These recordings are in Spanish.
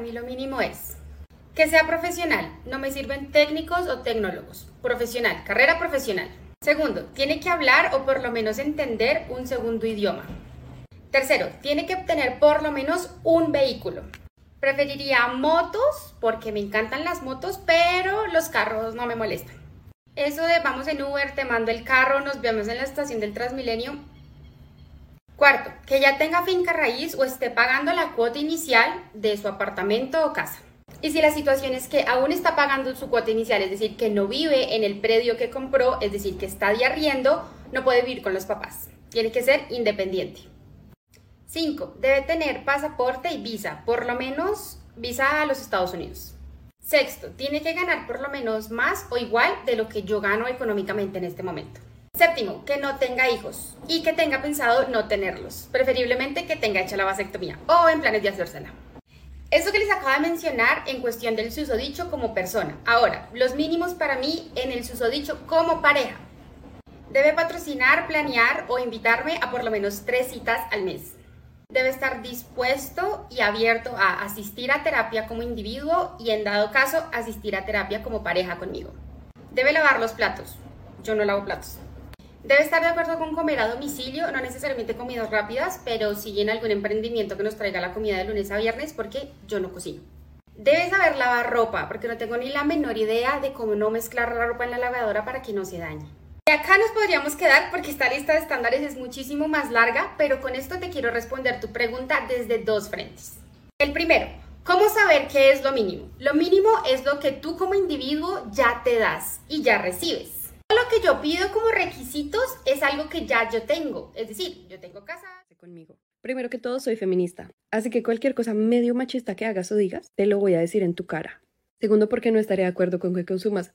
Mí lo mínimo es que sea profesional. No me sirven técnicos o tecnólogos. Profesional, carrera profesional. Segundo, tiene que hablar o por lo menos entender un segundo idioma. Tercero, tiene que obtener por lo menos un vehículo. Preferiría motos porque me encantan las motos, pero los carros no me molestan. Eso de vamos en Uber, te mando el carro, nos vemos en la estación del Transmilenio, Cuarto, que ya tenga finca raíz o esté pagando la cuota inicial de su apartamento o casa. Y si la situación es que aún está pagando su cuota inicial, es decir, que no vive en el predio que compró, es decir, que está de arriendo, no puede vivir con los papás. Tiene que ser independiente. 5. Debe tener pasaporte y visa, por lo menos visa a los Estados Unidos. Sexto, tiene que ganar por lo menos más o igual de lo que yo gano económicamente en este momento. Séptimo, que no tenga hijos y que tenga pensado no tenerlos, preferiblemente que tenga hecha la vasectomía o en planes de hacérsela. Eso que les acabo de mencionar en cuestión del susodicho como persona. Ahora, los mínimos para mí en el susodicho como pareja. Debe patrocinar, planear o invitarme a por lo menos tres citas al mes. Debe estar dispuesto y abierto a asistir a terapia como individuo y en dado caso asistir a terapia como pareja conmigo. Debe lavar los platos. Yo no lavo platos. Debe estar de acuerdo con comer a domicilio, no necesariamente comidas rápidas, pero sí en algún emprendimiento que nos traiga la comida de lunes a viernes porque yo no cocino. Debe saber lavar ropa, porque no tengo ni la menor idea de cómo no mezclar la ropa en la lavadora para que no se dañe. Y acá nos podríamos quedar porque esta lista de estándares es muchísimo más larga, pero con esto te quiero responder tu pregunta desde dos frentes. El primero, ¿cómo saber qué es lo mínimo? Lo mínimo es lo que tú como individuo ya te das y ya recibes. Lo que yo pido como requisitos es algo que ya yo tengo, es decir, yo tengo casa. Conmigo. Primero que todo, soy feminista, así que cualquier cosa medio machista que hagas o digas, te lo voy a decir en tu cara. Segundo, porque no estaré de acuerdo con que consumas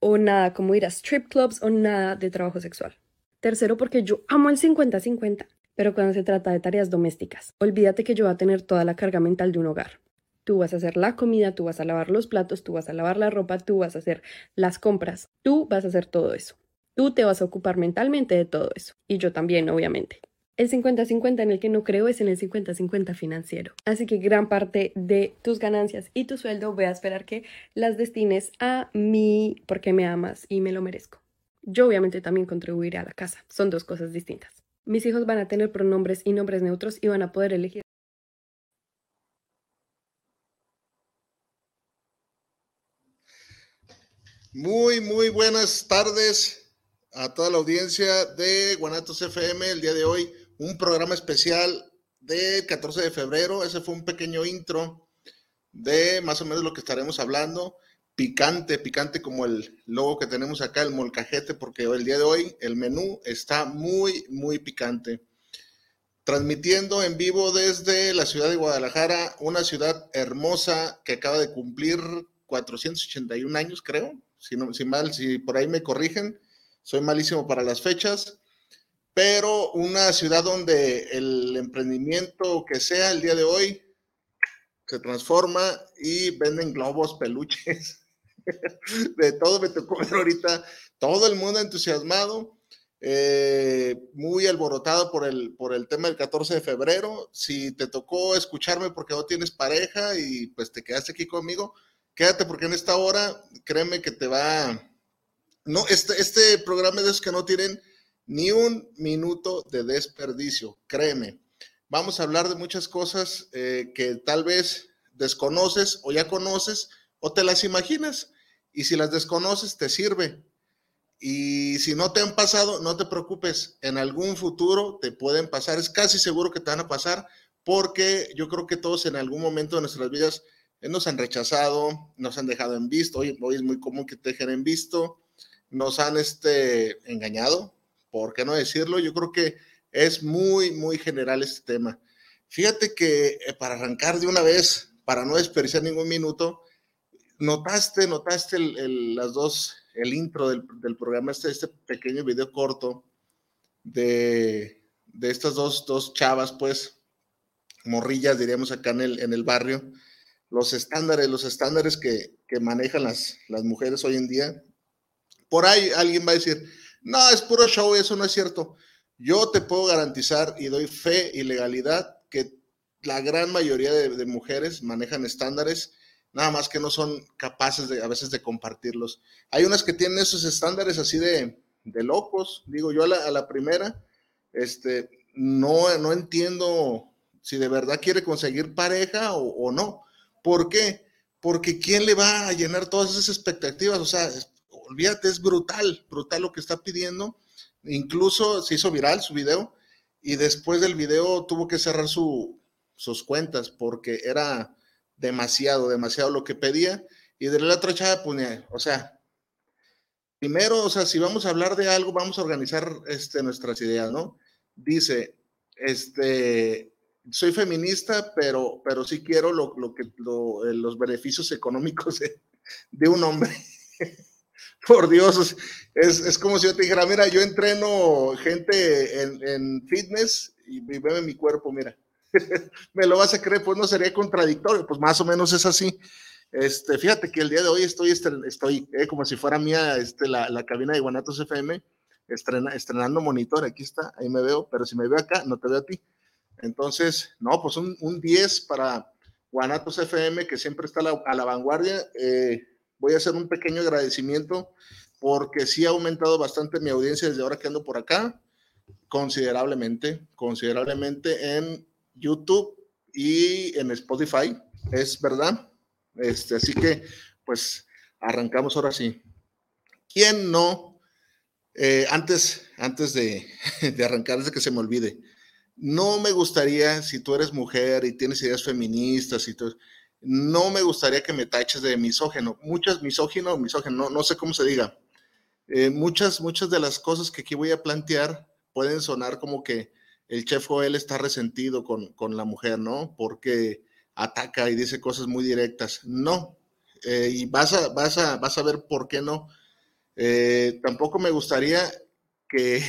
o nada como ir a strip clubs o nada de trabajo sexual. Tercero, porque yo amo el 50-50, pero cuando se trata de tareas domésticas, olvídate que yo voy a tener toda la carga mental de un hogar. Tú vas a hacer la comida, tú vas a lavar los platos, tú vas a lavar la ropa, tú vas a hacer las compras, tú vas a hacer todo eso. Tú te vas a ocupar mentalmente de todo eso. Y yo también, obviamente. El 50-50 en el que no creo es en el 50-50 financiero. Así que gran parte de tus ganancias y tu sueldo voy a esperar que las destines a mí porque me amas y me lo merezco. Yo obviamente también contribuiré a la casa. Son dos cosas distintas. Mis hijos van a tener pronombres y nombres neutros y van a poder elegir Muy, muy buenas tardes a toda la audiencia de Guanatos FM. El día de hoy, un programa especial del 14 de febrero. Ese fue un pequeño intro de más o menos lo que estaremos hablando. Picante, picante como el logo que tenemos acá, el molcajete, porque el día de hoy el menú está muy, muy picante. Transmitiendo en vivo desde la ciudad de Guadalajara, una ciudad hermosa que acaba de cumplir 481 años, creo, si, no, si mal, si por ahí me corrigen, soy malísimo para las fechas, pero una ciudad donde el emprendimiento que sea el día de hoy se transforma y venden globos, peluches, de todo me tocó ver ahorita, todo el mundo entusiasmado, eh, muy alborotado por el, por el tema del 14 de febrero. Si te tocó escucharme porque no tienes pareja y pues te quedaste aquí conmigo, quédate porque en esta hora, créeme que te va... No, este, este programa de esos que no tienen ni un minuto de desperdicio, créeme. Vamos a hablar de muchas cosas eh, que tal vez desconoces o ya conoces o te las imaginas. Y si las desconoces, te sirve. Y si no te han pasado, no te preocupes. En algún futuro te pueden pasar. Es casi seguro que te van a pasar porque yo creo que todos en algún momento de nuestras vidas nos han rechazado, nos han dejado en visto. Hoy, es muy común que te dejen en visto. Nos han este, engañado. ¿Por qué no decirlo? Yo creo que es muy, muy general este tema. Fíjate que eh, para arrancar de una vez, para no desperdiciar ningún minuto, notaste, notaste el, las dos, el intro del, programa, este, este pequeño video corto de, de estas dos, dos chavas, pues, morrillas, diríamos acá en el, en el barrio, los estándares, los estándares que, que manejan las, las mujeres hoy en día. Por ahí alguien va a decir, no, es puro show, eso no es cierto. Yo te puedo garantizar y doy fe y legalidad que la gran mayoría de, mujeres manejan estándares, nada más que no son capaces a veces de compartirlos. Hay unas que tienen esos estándares así de, de locos, digo yo a la, primera, este, no, no entiendo si de verdad quiere conseguir pareja o no. ¿Por qué? Porque ¿quién le va a llenar todas esas expectativas? O sea, olvídate, es brutal, brutal lo que está pidiendo Incluso se hizo viral su video y después del video tuvo que cerrar sus cuentas porque era demasiado, demasiado lo que pedía. Y de la otra chava, pues, o sea, primero, o sea, si vamos a hablar de algo, vamos a organizar este, nuestras ideas, ¿no? Dice, este, soy feminista, pero, pero sí quiero lo, que, eh, los beneficios económicos de, un hombre. Por Dios, es, como si yo te dijera, mira, yo entreno gente en, fitness y, y mi cuerpo, mira. Me lo vas a creer, pues no sería contradictorio, pues más o menos es así. Este, fíjate que el día de hoy estoy, estoy eh, como si fuera mía este, la, cabina de Guanatos FM, estrenando monitor, aquí está, ahí me veo, pero si me veo acá, no te veo a ti. Entonces, no, pues un, un 10 para Guanatos FM, que siempre está a la, vanguardia. Eh, voy a hacer un pequeño agradecimiento porque sí ha aumentado bastante mi audiencia desde ahora que ando por acá, considerablemente, considerablemente en YouTube y en Spotify, es verdad. Este, así que, pues, arrancamos ahora sí. ¿Quién no? Eh, antes, antes de, de arrancar, desde que se me olvide, no me gustaría, si tú eres mujer y tienes ideas feministas y todo, no me gustaría que me taches de misógeno. Muchas, misógino, misógeno, no, sé cómo se diga. Eh, muchas, muchas de las cosas que aquí voy a plantear pueden sonar como que el chef Joel está resentido con, la mujer, ¿no? Porque ataca y dice cosas muy directas. No. Eh, y vas a, vas, a, vas a ver por qué no. Eh, tampoco me gustaría que,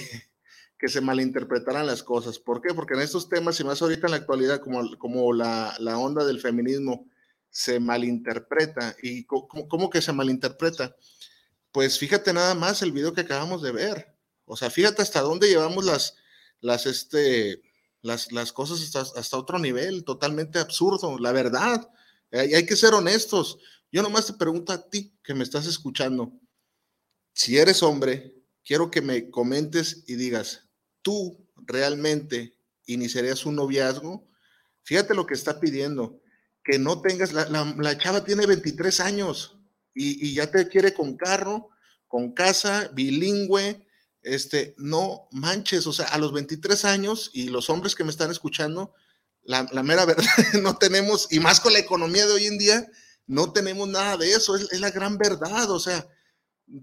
que se malinterpretaran las cosas. ¿Por qué? Porque en estos temas, y más ahorita en la actualidad, como, como la, la onda del feminismo, se malinterpreta. ¿Y cómo, que se malinterpreta? Pues fíjate nada más el video que acabamos de ver. O sea, fíjate hasta dónde llevamos las, las, este, las, las cosas hasta, hasta, otro nivel, totalmente absurdo, la verdad. Hay, hay que ser honestos. Yo nomás te pregunto a ti que me estás escuchando, si eres hombre, quiero que me comentes y digas, ¿tú realmente iniciarías un noviazgo? Fíjate lo que está pidiendo que no tengas, la, la, chava tiene 23 años y, ya te quiere con carro, con casa, bilingüe, este, no manches, o sea, a los 23 años y los hombres que me están escuchando, la, mera verdad, no tenemos, y más con la economía de hoy en día, no tenemos nada de eso, es, la gran verdad, o sea,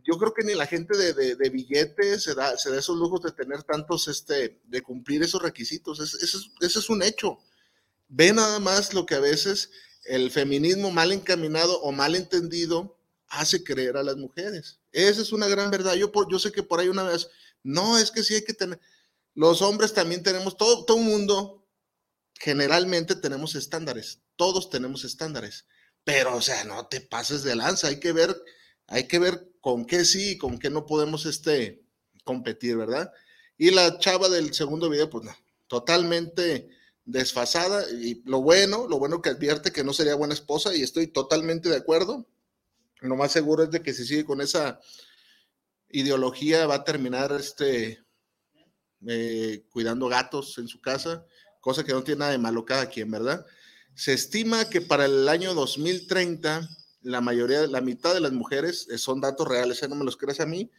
yo creo que ni la gente de, de, billetes se da, se da esos lujos de tener tantos, este, de cumplir esos requisitos, ese es un hecho. Ve nada más lo que a veces el feminismo mal encaminado o mal entendido hace creer a las mujeres. Esa es una gran verdad. Yo, yo sé que por ahí una vez, no, es que sí hay que tener, los hombres también tenemos, todo, todo mundo, generalmente tenemos estándares, todos tenemos estándares, pero o sea, no te pases de lanza, hay que ver, hay que ver con qué sí y con qué no podemos este, competir, ¿verdad? Y la chava del segundo video, pues totalmente desfasada y lo bueno, lo bueno que advierte que no sería buena esposa y estoy totalmente de acuerdo. Lo más seguro es de que si sigue con esa ideología va a terminar este eh, cuidando gatos en su casa, cosa que no tiene nada de malo cada quien, ¿verdad? Se estima que para el año 2030 la mayoría, la mitad de las mujeres, eh, son datos reales, ¿eh? no me los creas a mí,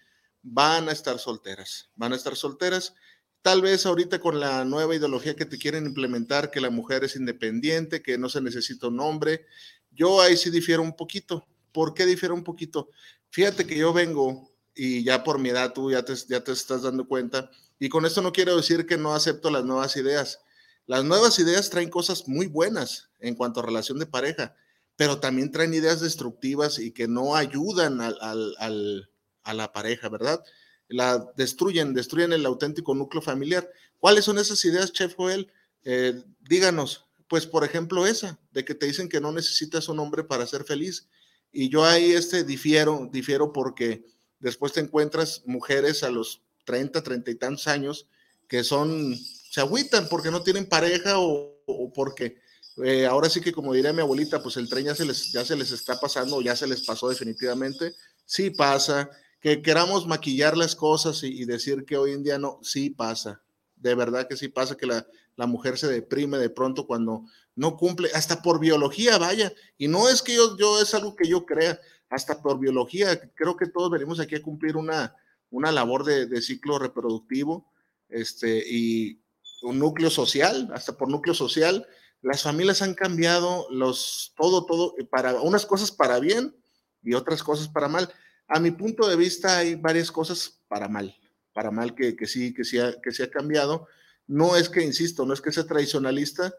van a estar solteras, van a estar solteras Tal vez ahorita con la nueva ideología que te quieren implementar, que la mujer es independiente, que no se necesita un hombre, yo ahí sí difiero un poquito. ¿Por qué difiero un poquito? Fíjate que yo vengo y ya por mi edad tú ya te, ya te estás dando cuenta, y con esto no quiero decir que no acepto las nuevas ideas. Las nuevas ideas traen cosas muy buenas en cuanto a relación de pareja, pero también traen ideas destructivas y que no ayudan a la pareja, ¿verdad? la destruyen, destruyen el auténtico núcleo familiar. ¿Cuáles son esas ideas, Chef Joel? Eh, díganos, pues por ejemplo esa, de que te dicen que no necesitas un hombre para ser feliz. Y yo ahí este difiero, difiero porque después te encuentras mujeres a los 30, 30 y tantos años que son, se agüitan porque no tienen pareja o, porque eh, ahora sí que como diría mi abuelita, pues el tren ya se les, ya se les está pasando ya se les pasó definitivamente. Sí pasa, que queramos maquillar las cosas y, decir que hoy en día no, sí pasa, de verdad que sí pasa que la, mujer se deprime de pronto cuando no cumple, hasta por biología, vaya, y no es que yo, yo es algo que yo crea, hasta por biología, creo que todos venimos aquí a cumplir una, una labor de, ciclo reproductivo, este, y un núcleo social, hasta por núcleo social, las familias han cambiado los, todo, todo, para unas cosas para bien y otras cosas para mal a mi punto de vista hay varias cosas para mal, para mal que, sí, que sí, que ha cambiado. No es que, insisto, no es que sea tradicionalista.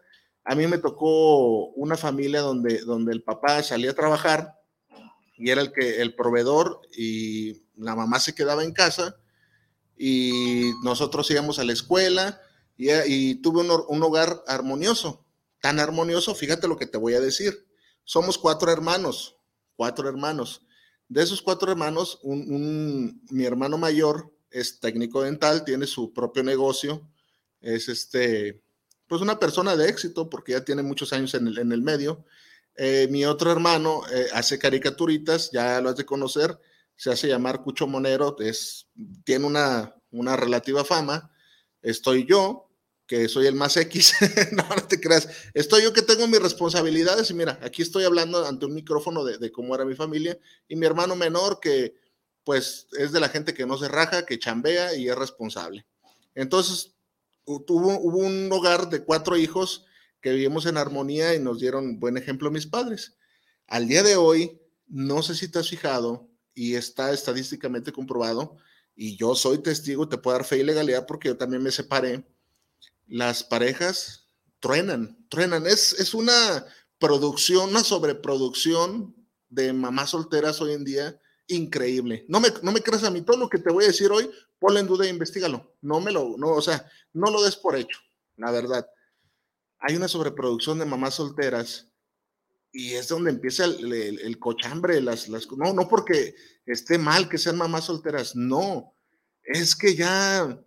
A mí me tocó una familia donde, donde el papá salía a trabajar y era el, que, el proveedor y la mamá se quedaba en casa y nosotros íbamos a la escuela y, tuve un, un hogar armonioso, tan armonioso, fíjate lo que te voy a decir. Somos cuatro hermanos, cuatro hermanos de esos cuatro hermanos, mi hermano mayor es técnico dental, tiene su propio negocio, es este, pues una persona de éxito porque ya tiene muchos años en el, medio. Eh, mi otro hermano eh, hace caricaturitas, ya lo has de conocer, se hace llamar Cucho Monero, es, tiene una, una relativa fama. Estoy yo, que soy el más X, no, no te creas, estoy yo que tengo mis responsabilidades y mira, aquí estoy hablando ante un micrófono de, cómo era mi familia y mi hermano menor que pues es de la gente que no se raja, que chambea y es responsable. Entonces, tuvo, hubo un hogar de cuatro hijos que vivimos en armonía y nos dieron buen ejemplo mis padres. Al día de hoy, no sé si te has fijado y está estadísticamente comprobado, y yo soy testigo, te puedo dar fe y legalidad porque yo también me separé las parejas truenan, truenan. Es, es una producción, una sobreproducción de mamás solteras hoy en día increíble. No me, no me creas a mí, todo lo que te voy a decir hoy, ponlo en duda e investigalo. No me lo, no, o sea, no lo des por hecho, la verdad. Hay una sobreproducción de mamás solteras y es donde empieza el, cochambre, las, las, no, no porque esté mal que sean mamás solteras, no, es que ya,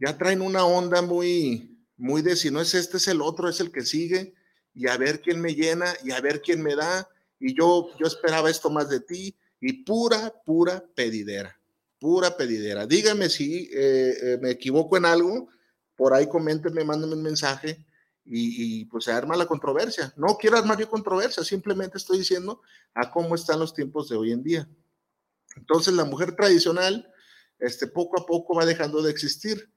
ya traen una onda muy, muy de si no es este, es el otro, es el que sigue, y a ver quién me llena, y a ver quién me da, y yo, yo esperaba esto más de ti, y pura, pura pedidera, pura pedidera. Dígame si eh, eh, me equivoco en algo, por ahí coméntenme, mándenme un mensaje, y, pues se arma la controversia. No quiero armar yo controversia, simplemente estoy diciendo a cómo están los tiempos de hoy en día. Entonces la mujer tradicional, este, poco a poco va dejando de existir.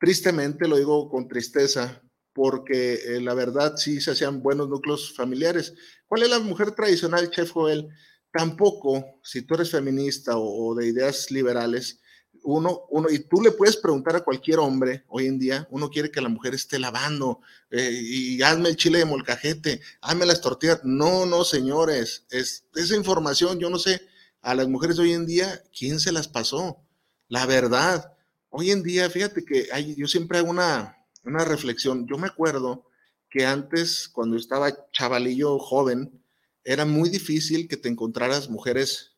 Tristemente, lo digo con tristeza, porque eh, la verdad sí se hacían buenos núcleos familiares. ¿Cuál es la mujer tradicional, Chef Joel? Tampoco, si tú eres feminista o, de ideas liberales, uno, uno, y tú le puedes preguntar a cualquier hombre hoy en día, uno quiere que la mujer esté lavando eh, y hazme el chile de molcajete, hazme las tortillas. No, no, señores, es, esa información, yo no sé, a las mujeres hoy en día, ¿quién se las pasó? La verdad, Hoy en día, fíjate que hay, yo siempre hago una, una reflexión. Yo me acuerdo que antes, cuando estaba chavalillo joven, era muy difícil que te encontraras mujeres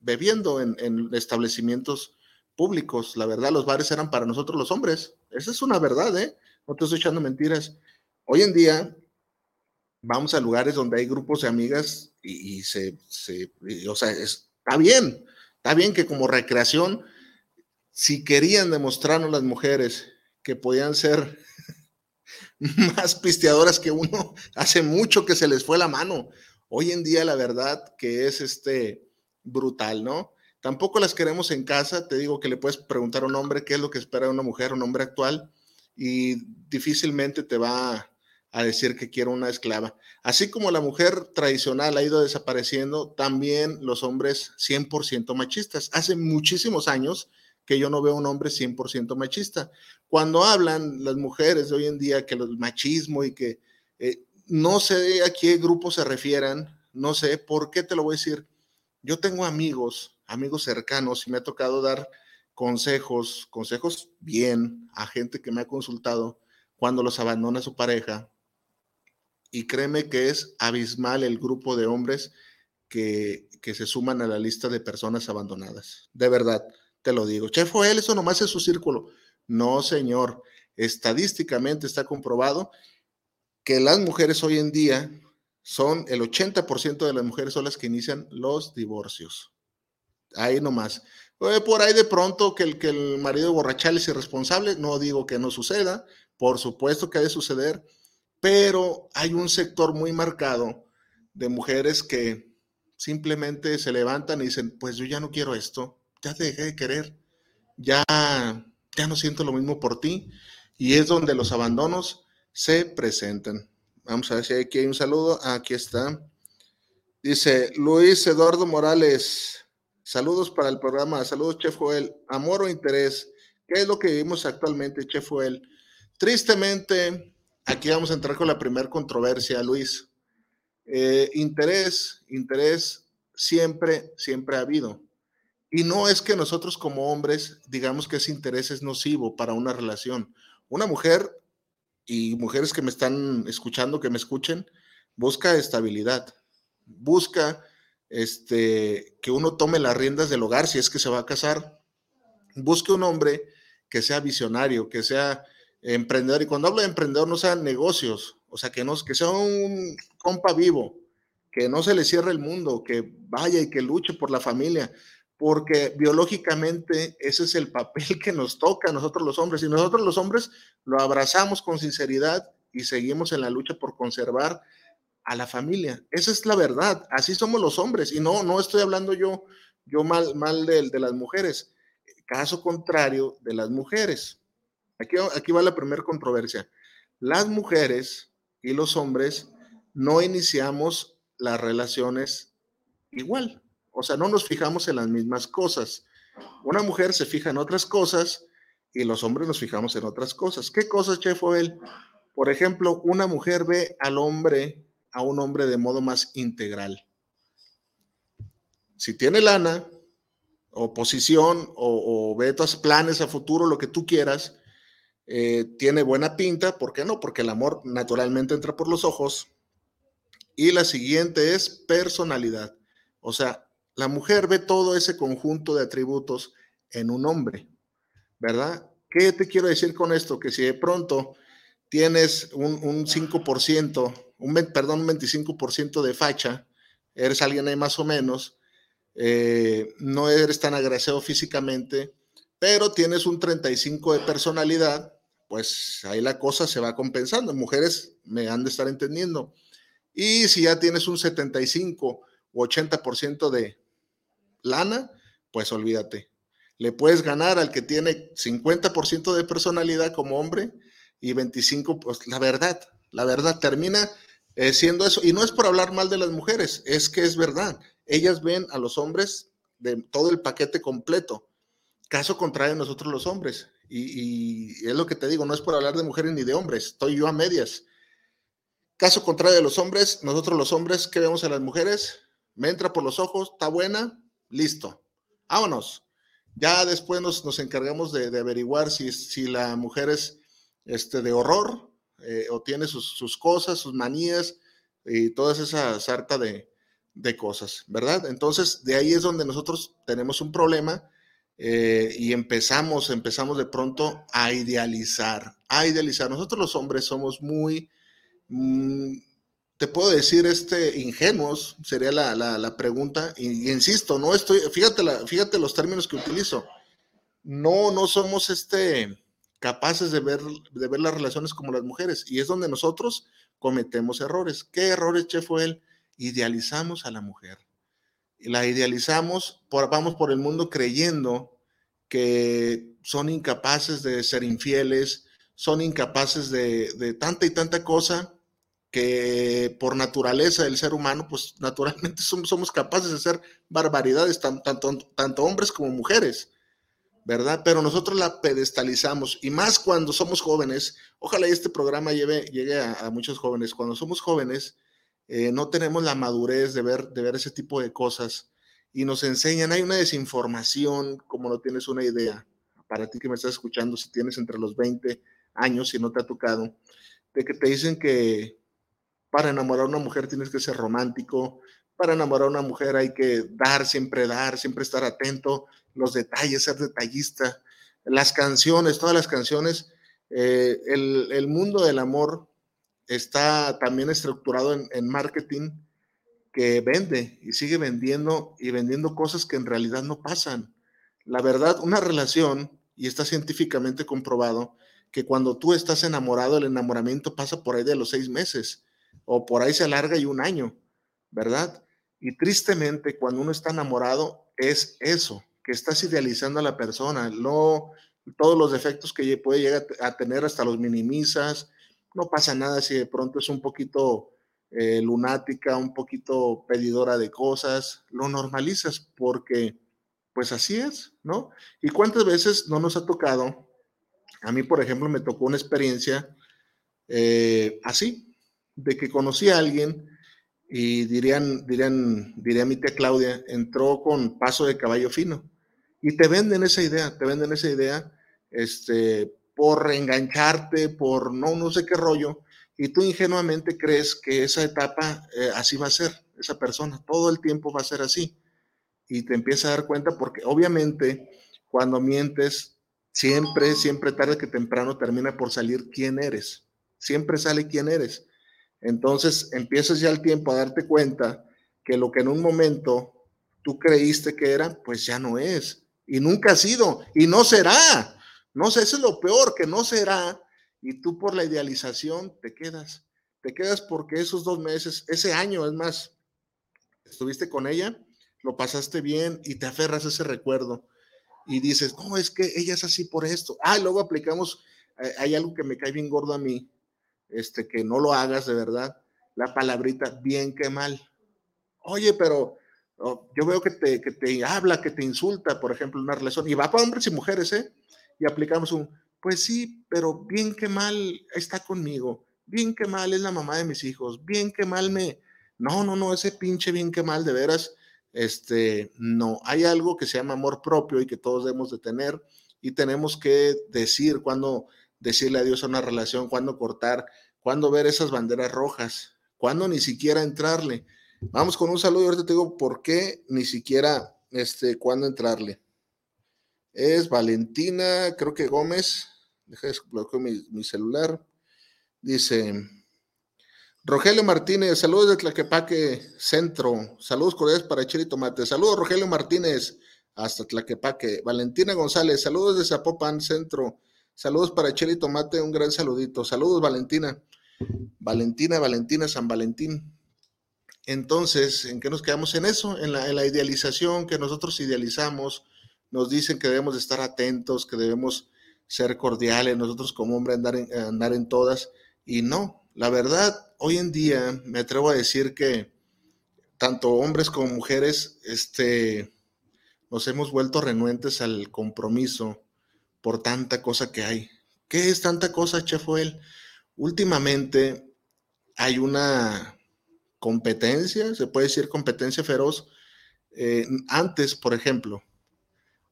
bebiendo en, en, establecimientos públicos. La verdad, los bares eran para nosotros los hombres. Esa es una verdad, ¿eh? No te estoy echando mentiras. Hoy en día vamos a lugares donde hay grupos de amigas y, se, o sea, está bien, está bien que como recreación, si querían demostrarnos las mujeres que podían ser más pisteadoras que uno, hace mucho que se les fue la mano. Hoy en día la verdad que es este brutal, ¿no? Tampoco las queremos en casa, te digo que le puedes preguntar a un hombre qué es lo que espera de una mujer, un hombre actual, y difícilmente te va a decir que quiero una esclava. Así como la mujer tradicional ha ido desapareciendo, también los hombres 100% machistas. Hace muchísimos años que yo no veo un hombre 100% machista. Cuando hablan las mujeres de hoy en día que el machismo y que eh, no sé a qué grupo se refieran, no sé por qué te lo voy a decir. Yo tengo amigos, amigos cercanos y me ha tocado dar consejos, consejos bien a gente que me ha consultado cuando los abandona su pareja y créeme que es abismal el grupo de hombres que, se suman a la lista de personas abandonadas. De verdad, te lo digo. Chef él, eso nomás es su círculo. No, señor. Estadísticamente está comprobado que las mujeres hoy en día son el 80% de las mujeres son las que inician los divorcios. Ahí nomás. Por ahí de pronto que el, que el marido borrachal es irresponsable, no digo que no suceda, por supuesto que ha de suceder, pero hay un sector muy marcado de mujeres que simplemente se levantan y dicen, pues yo ya no quiero esto, ya te dejé de querer, ya, ya no siento lo mismo por ti, y es donde los abandonos se presentan. Vamos a ver si aquí hay un saludo. Aquí está. Dice Luis Eduardo Morales. Saludos para el programa. Saludos, Chef Joel. Amor o interés. ¿Qué es lo que vivimos actualmente, Chef Joel? Tristemente, Aquí vamos a entrar con la primera controversia, Luis. Eh, interés, interés siempre, siempre ha habido. Y no es que nosotros como hombres digamos que ese interés es nocivo para una relación. Una mujer y mujeres que me están escuchando, que me escuchen, busca estabilidad, busca este, que uno tome las riendas del hogar si es que se va a casar, busque un hombre que sea visionario, que sea emprendedor. Y cuando hablo de emprendedor, no sean negocios, o sea, que, no, que sea un compa vivo, que no se le cierre el mundo, que vaya y que luche por la familia, porque biológicamente ese es el papel que nos toca a nosotros los hombres. Y nosotros los hombres lo abrazamos con sinceridad y seguimos en la lucha por conservar a la familia. Esa es la verdad. Así somos los hombres. Y no, no estoy hablando yo, yo mal, mal de, de las mujeres. Caso contrario de las mujeres. Aquí, va la primera controversia. Las mujeres y los hombres no iniciamos las relaciones igual. O sea, no nos fijamos en las mismas cosas. Una mujer se fija en otras cosas y los hombres nos fijamos en otras cosas. ¿Qué cosas, Chef él? Por ejemplo, una mujer ve al hombre, a un hombre de modo más integral. Si tiene lana o posición o, o ve tus planes a futuro, lo que tú quieras, eh, tiene buena pinta, ¿por qué no? Porque el amor naturalmente entra por los ojos. Y la siguiente es personalidad. O sea, la mujer ve todo ese conjunto de atributos en un hombre, ¿verdad? ¿Qué te quiero decir con esto? Que si de pronto tienes un, 5%, un, perdón, un 25% de facha, eres alguien ahí más o menos, eh, no eres tan agraciado físicamente, pero tienes un 35 de personalidad, pues ahí la cosa se va compensando. Mujeres me han de estar entendiendo. Y si ya tienes un 75 o 80% de lana, pues olvídate. Le puedes ganar al que tiene 50% de personalidad como hombre y 25, pues la verdad, la verdad termina eh, siendo eso. Y no es por hablar mal de las mujeres, es que es verdad. Ellas ven a los hombres de todo el paquete completo. Caso contrario, nosotros los hombres. Y, es lo que te digo, no es por hablar de mujeres ni de hombres, estoy yo a medias. Caso contrario de los hombres, nosotros los hombres, ¿qué vemos a las mujeres? Me entra por los ojos, está buena, listo. Vámonos. Ya después nos, encargamos de, averiguar si, si la mujer es este, de horror eh, o tiene sus, cosas, sus manías y toda esa sarta de, de cosas, ¿verdad? Entonces, de ahí es donde nosotros tenemos un problema eh, y empezamos, empezamos de pronto a idealizar, a idealizar. Nosotros los hombres somos muy, mm, te puedo decir, este, ingenuos, sería la, pregunta, y, insisto, no estoy, fíjate, fíjate los términos que utilizo, no, no somos este, capaces de ver, de ver las relaciones como las mujeres, y es donde nosotros cometemos errores. ¿Qué errores, Che, fue él? Idealizamos a la mujer. La idealizamos, por, vamos por el mundo creyendo que son incapaces de ser infieles, son incapaces de, de tanta y tanta cosa que por naturaleza del ser humano, pues naturalmente somos, somos capaces de hacer barbaridades, tanto, tanto hombres como mujeres, ¿verdad? Pero nosotros la pedestalizamos y más cuando somos jóvenes, ojalá este programa lleve, llegue a, muchos jóvenes, cuando somos jóvenes eh, no tenemos la madurez de ver, de ver ese tipo de cosas y nos enseñan, hay una desinformación, como no tienes una idea, para ti que me estás escuchando, si tienes entre los 20 años y no te ha tocado, de que te dicen que para enamorar a una mujer tienes que ser romántico, para enamorar a una mujer hay que dar, siempre dar, siempre estar atento, los detalles, ser detallista, las canciones, todas las canciones, eh, el, mundo del amor está también estructurado en, en marketing que vende y sigue vendiendo y vendiendo cosas que en realidad no pasan. La verdad, una relación, y está científicamente comprobado, que cuando tú estás enamorado, el enamoramiento pasa por ahí de los seis meses o por ahí se alarga y un año, ¿verdad? Y tristemente cuando uno está enamorado es eso, que estás idealizando a la persona, no todos los defectos que puede llegar a tener hasta los minimizas, no pasa nada si de pronto es un poquito eh, lunática, un poquito pedidora de cosas, lo normalizas porque pues así es, ¿no? ¿Y cuántas veces no nos ha tocado? A mí, por ejemplo, me tocó una experiencia eh, así, de que conocí a alguien y dirían, dirían, diría mi tía Claudia, entró con paso de caballo fino. Y te venden esa idea, te venden esa idea, este, por reengancharte, por no, no sé qué rollo, y tú ingenuamente crees que esa etapa eh, así va a ser, esa persona, todo el tiempo va a ser así. Y te empiezas a dar cuenta porque obviamente cuando mientes, siempre, siempre tarde que temprano termina por salir quién eres. Siempre sale quién eres. Entonces empiezas ya el tiempo a darte cuenta que lo que en un momento tú creíste que era, pues ya no es. Y nunca ha sido. Y no será. No sé, eso es lo peor, que no será. Y tú por la idealización te quedas. Te quedas porque esos dos meses, ese año, es más, estuviste con ella, lo pasaste bien y te aferras a ese recuerdo. Y dices, no, es que ella es así por esto. Ah, luego aplicamos, eh, hay algo que me cae bien gordo a mí, este, que no lo hagas de verdad, la palabrita bien que mal. Oye, pero oh, yo veo que te, que te habla, que te insulta, por ejemplo, una relación, y va para hombres y mujeres, ¿eh? Y aplicamos un, pues sí, pero bien que mal está conmigo, bien que mal es la mamá de mis hijos, bien que mal me... No, no, no, ese pinche bien que mal, de veras, este, no, hay algo que se llama amor propio y que todos debemos de tener y tenemos que decir cuando decirle adiós a una relación, cuándo cortar, cuándo ver esas banderas rojas, cuándo ni siquiera entrarle. Vamos con un saludo y ahorita te digo por qué ni siquiera, este, cuándo entrarle. Es Valentina, creo que Gómez, deja de mi, mi celular. Dice, Rogelio Martínez, saludos de Tlaquepaque Centro, saludos cordiales para Chile Tomate, saludos Rogelio Martínez hasta Tlaquepaque, Valentina González, saludos de Zapopan Centro, Saludos para Cheli Tomate, un gran saludito. Saludos, Valentina. Valentina, Valentina, San Valentín. Entonces, ¿en qué nos quedamos en eso? En la, idealización que nosotros idealizamos. Nos dicen que debemos de estar atentos, que debemos ser cordiales, nosotros como hombre andar en, andar en todas. Y no, la verdad, hoy en día me atrevo a decir que tanto hombres como mujeres, este, nos hemos vuelto renuentes al compromiso, por tanta cosa que hay. ¿Qué es tanta cosa, Chefuel? Últimamente hay una competencia, se puede decir competencia feroz. Eh, antes, por ejemplo,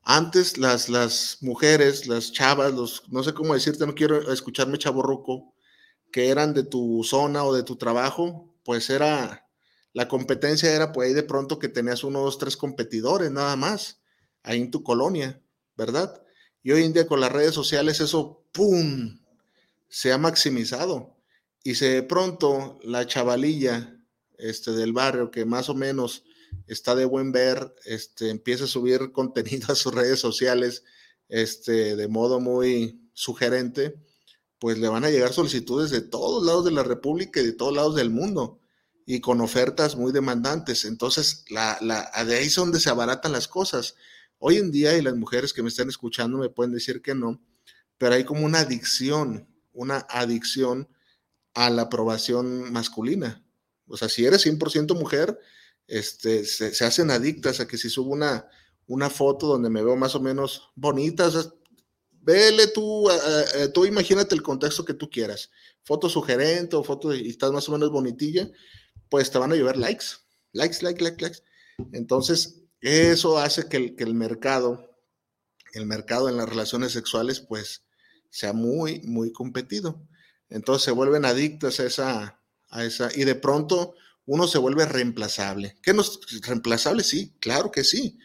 antes las, las mujeres, las chavas, los, no sé cómo decirte, no quiero escucharme chaborruco, que eran de tu zona o de tu trabajo, pues era, la competencia era pues ahí de pronto que tenías uno, dos, tres competidores nada más, ahí en tu colonia, ¿verdad? Y hoy en día con las redes sociales eso, ¡pum!, se ha maximizado. Y si de pronto la chavalilla este, del barrio, que más o menos está de buen ver, este, empieza a subir contenido a sus redes sociales este, de modo muy sugerente, pues le van a llegar solicitudes de todos lados de la República y de todos lados del mundo y con ofertas muy demandantes. Entonces, la, la, de ahí es donde se abaratan las cosas. Hoy en día, y las mujeres que me están escuchando me pueden decir que no, pero hay como una adicción, una adicción a la aprobación masculina. O sea, si eres 100% mujer, este, se, hacen adictas a que si subo una, una foto donde me veo más o menos bonita, o vele tú, tú imagínate el contexto que tú quieras, foto sugerente o foto y estás más o menos bonitilla, pues te van a llover likes, likes, likes, likes, likes. Entonces, eso hace que el, que el mercado, el mercado en las relaciones sexuales, pues sea muy, muy competido. Entonces se vuelven adictos a esa, a esa, y de pronto uno se vuelve reemplazable. ¿Qué no reemplazable? Sí, claro que sí.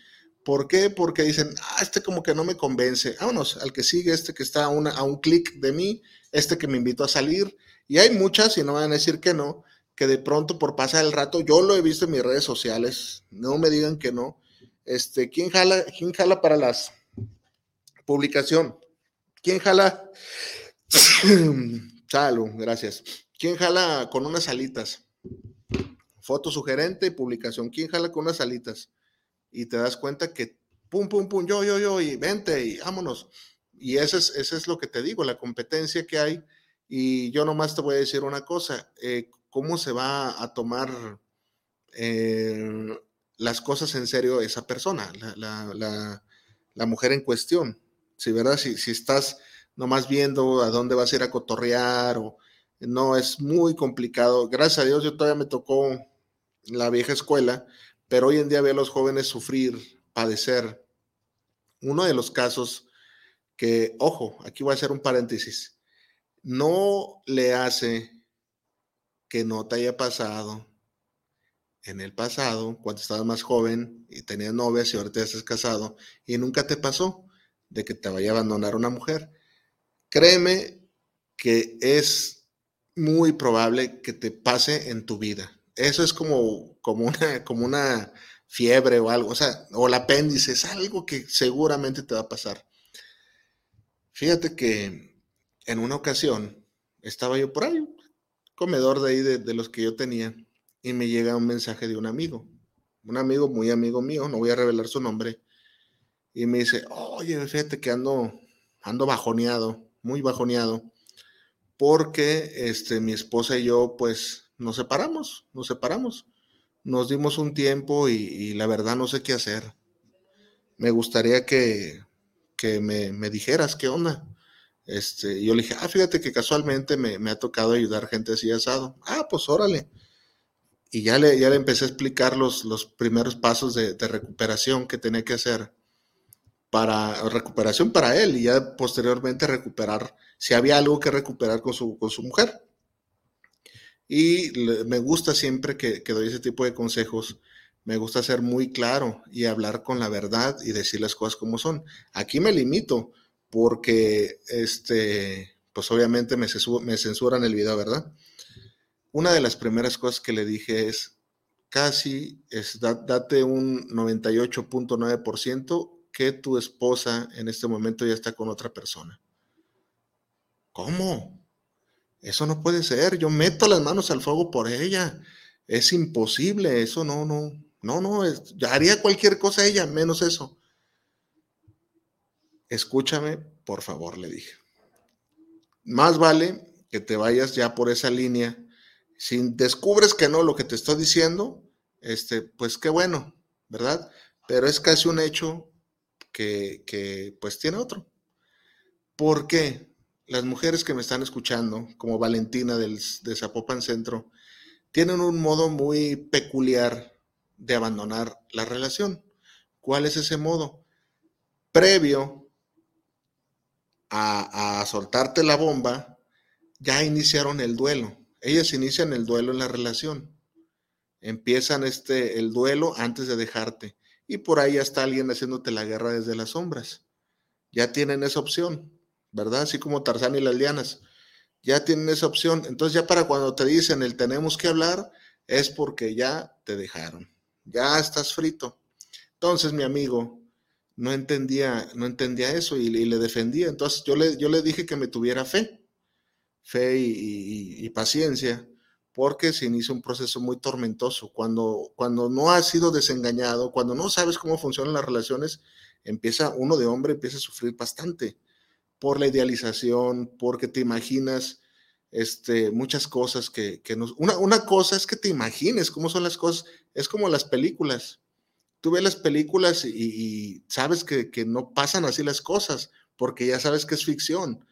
¿Por qué? Porque dicen, ah, este como que no me convence. Vámonos, al que sigue, este que está a, a un clic de mí, este que me invitó a salir. Y hay muchas, y no van a decir que no, que de pronto por pasar el rato, yo lo he visto en mis redes sociales, no me digan que no. Este, ¿quién jala, quién jala para las publicación? ¿Quién jala? Salud, gracias. ¿Quién jala con unas alitas? Foto sugerente, publicación. ¿Quién jala con unas alitas? Y te das cuenta que pum, pum, pum, yo, yo, yo, y vente, y vámonos. Y eso es, eso es lo que te digo, la competencia que hay. Y yo nomás te voy a decir una cosa, eh, ¿cómo se va a tomar eh, las cosas en serio esa persona, la, mujer en cuestión? Si, ¿verdad? Si, si estás nomás viendo a dónde vas a ir a cotorrear o no, es muy complicado. Gracias a Dios yo todavía me tocó la vieja escuela, pero hoy en día veo a los jóvenes sufrir, padecer. Uno de los casos que, ojo, aquí voy a hacer un paréntesis, no le hace que no te haya pasado en el pasado, cuando estabas más joven y tenías novias y ahorita estás casado y nunca te pasó de que te vaya a abandonar una mujer. Créeme que es muy probable que te pase en tu vida. Eso es como, como, una, como una fiebre o algo, o sea, o el apéndice, es algo que seguramente te va a pasar. Fíjate que en una ocasión estaba yo por ahí, comedor de ahí de los que yo tenía, y me llega un mensaje de un amigo, un amigo muy amigo mío, no voy a revelar su nombre, y me dice, oye, fíjate que ando, ando bajoneado muy bajoneado, porque este, mi esposa y yo, pues, nos separamos, nos separamos. Nos dimos un tiempo y, la verdad no sé qué hacer. Me gustaría que, que me, me, dijeras qué onda. Este, yo le dije, ah, fíjate que casualmente me, me, ha tocado ayudar gente así asado. Ah, pues órale. Y ya le, ya le empecé a explicar los, los primeros pasos de, recuperación que tenía que hacer para recuperación para él y ya posteriormente recuperar si había algo que recuperar con su, con su mujer. Y me gusta siempre que, que, doy ese tipo de consejos, me gusta ser muy claro y hablar con la verdad y decir las cosas como son. Aquí me limito porque, este, pues obviamente me, me censuran el video, ¿verdad? Una de las primeras cosas que le dije es, casi, es, date un 98.9% que tu esposa en este momento ya está con otra persona. ¿Cómo? Eso no puede ser. Yo meto las manos al fuego por ella. Es imposible. Eso no, no, no, no. yo haría cualquier cosa ella, menos eso. Escúchame, por favor, le dije. Más vale que te vayas ya por esa línea. Si descubres que no lo que te estoy diciendo, este, pues qué bueno, ¿verdad? Pero es casi un hecho que, pues tiene otro. Porque las mujeres que me están escuchando, como Valentina del, de Zapopan Centro, tienen un modo muy peculiar de abandonar la relación. ¿Cuál es ese modo? Previo a, a, soltarte la bomba, ya iniciaron el duelo. Ellas inician el duelo en la relación. Empiezan este, el duelo antes de dejarte y por ahí ya está alguien haciéndote la guerra desde las sombras. Ya tienen esa opción, ¿verdad? Así como Tarzán y las lianas. ya tienen esa opción. Entonces ya para cuando te dicen el tenemos que hablar, es porque ya te dejaron, ya estás frito. Entonces mi amigo no entendía, no entendía eso y, le defendía. Entonces yo le, yo le dije que me tuviera fe, fe y, paciencia, porque se inicia un proceso muy tormentoso. Cuando, cuando no has sido desengañado, cuando no sabes cómo funcionan las relaciones, empieza uno de hombre empieza a sufrir bastante por la idealización, porque te imaginas este, muchas cosas que, que nos... Una, una cosa es que te imagines cómo son las cosas, es como las películas. Tú ves las películas y, sabes que, que, no pasan así las cosas, porque ya sabes que es ficción.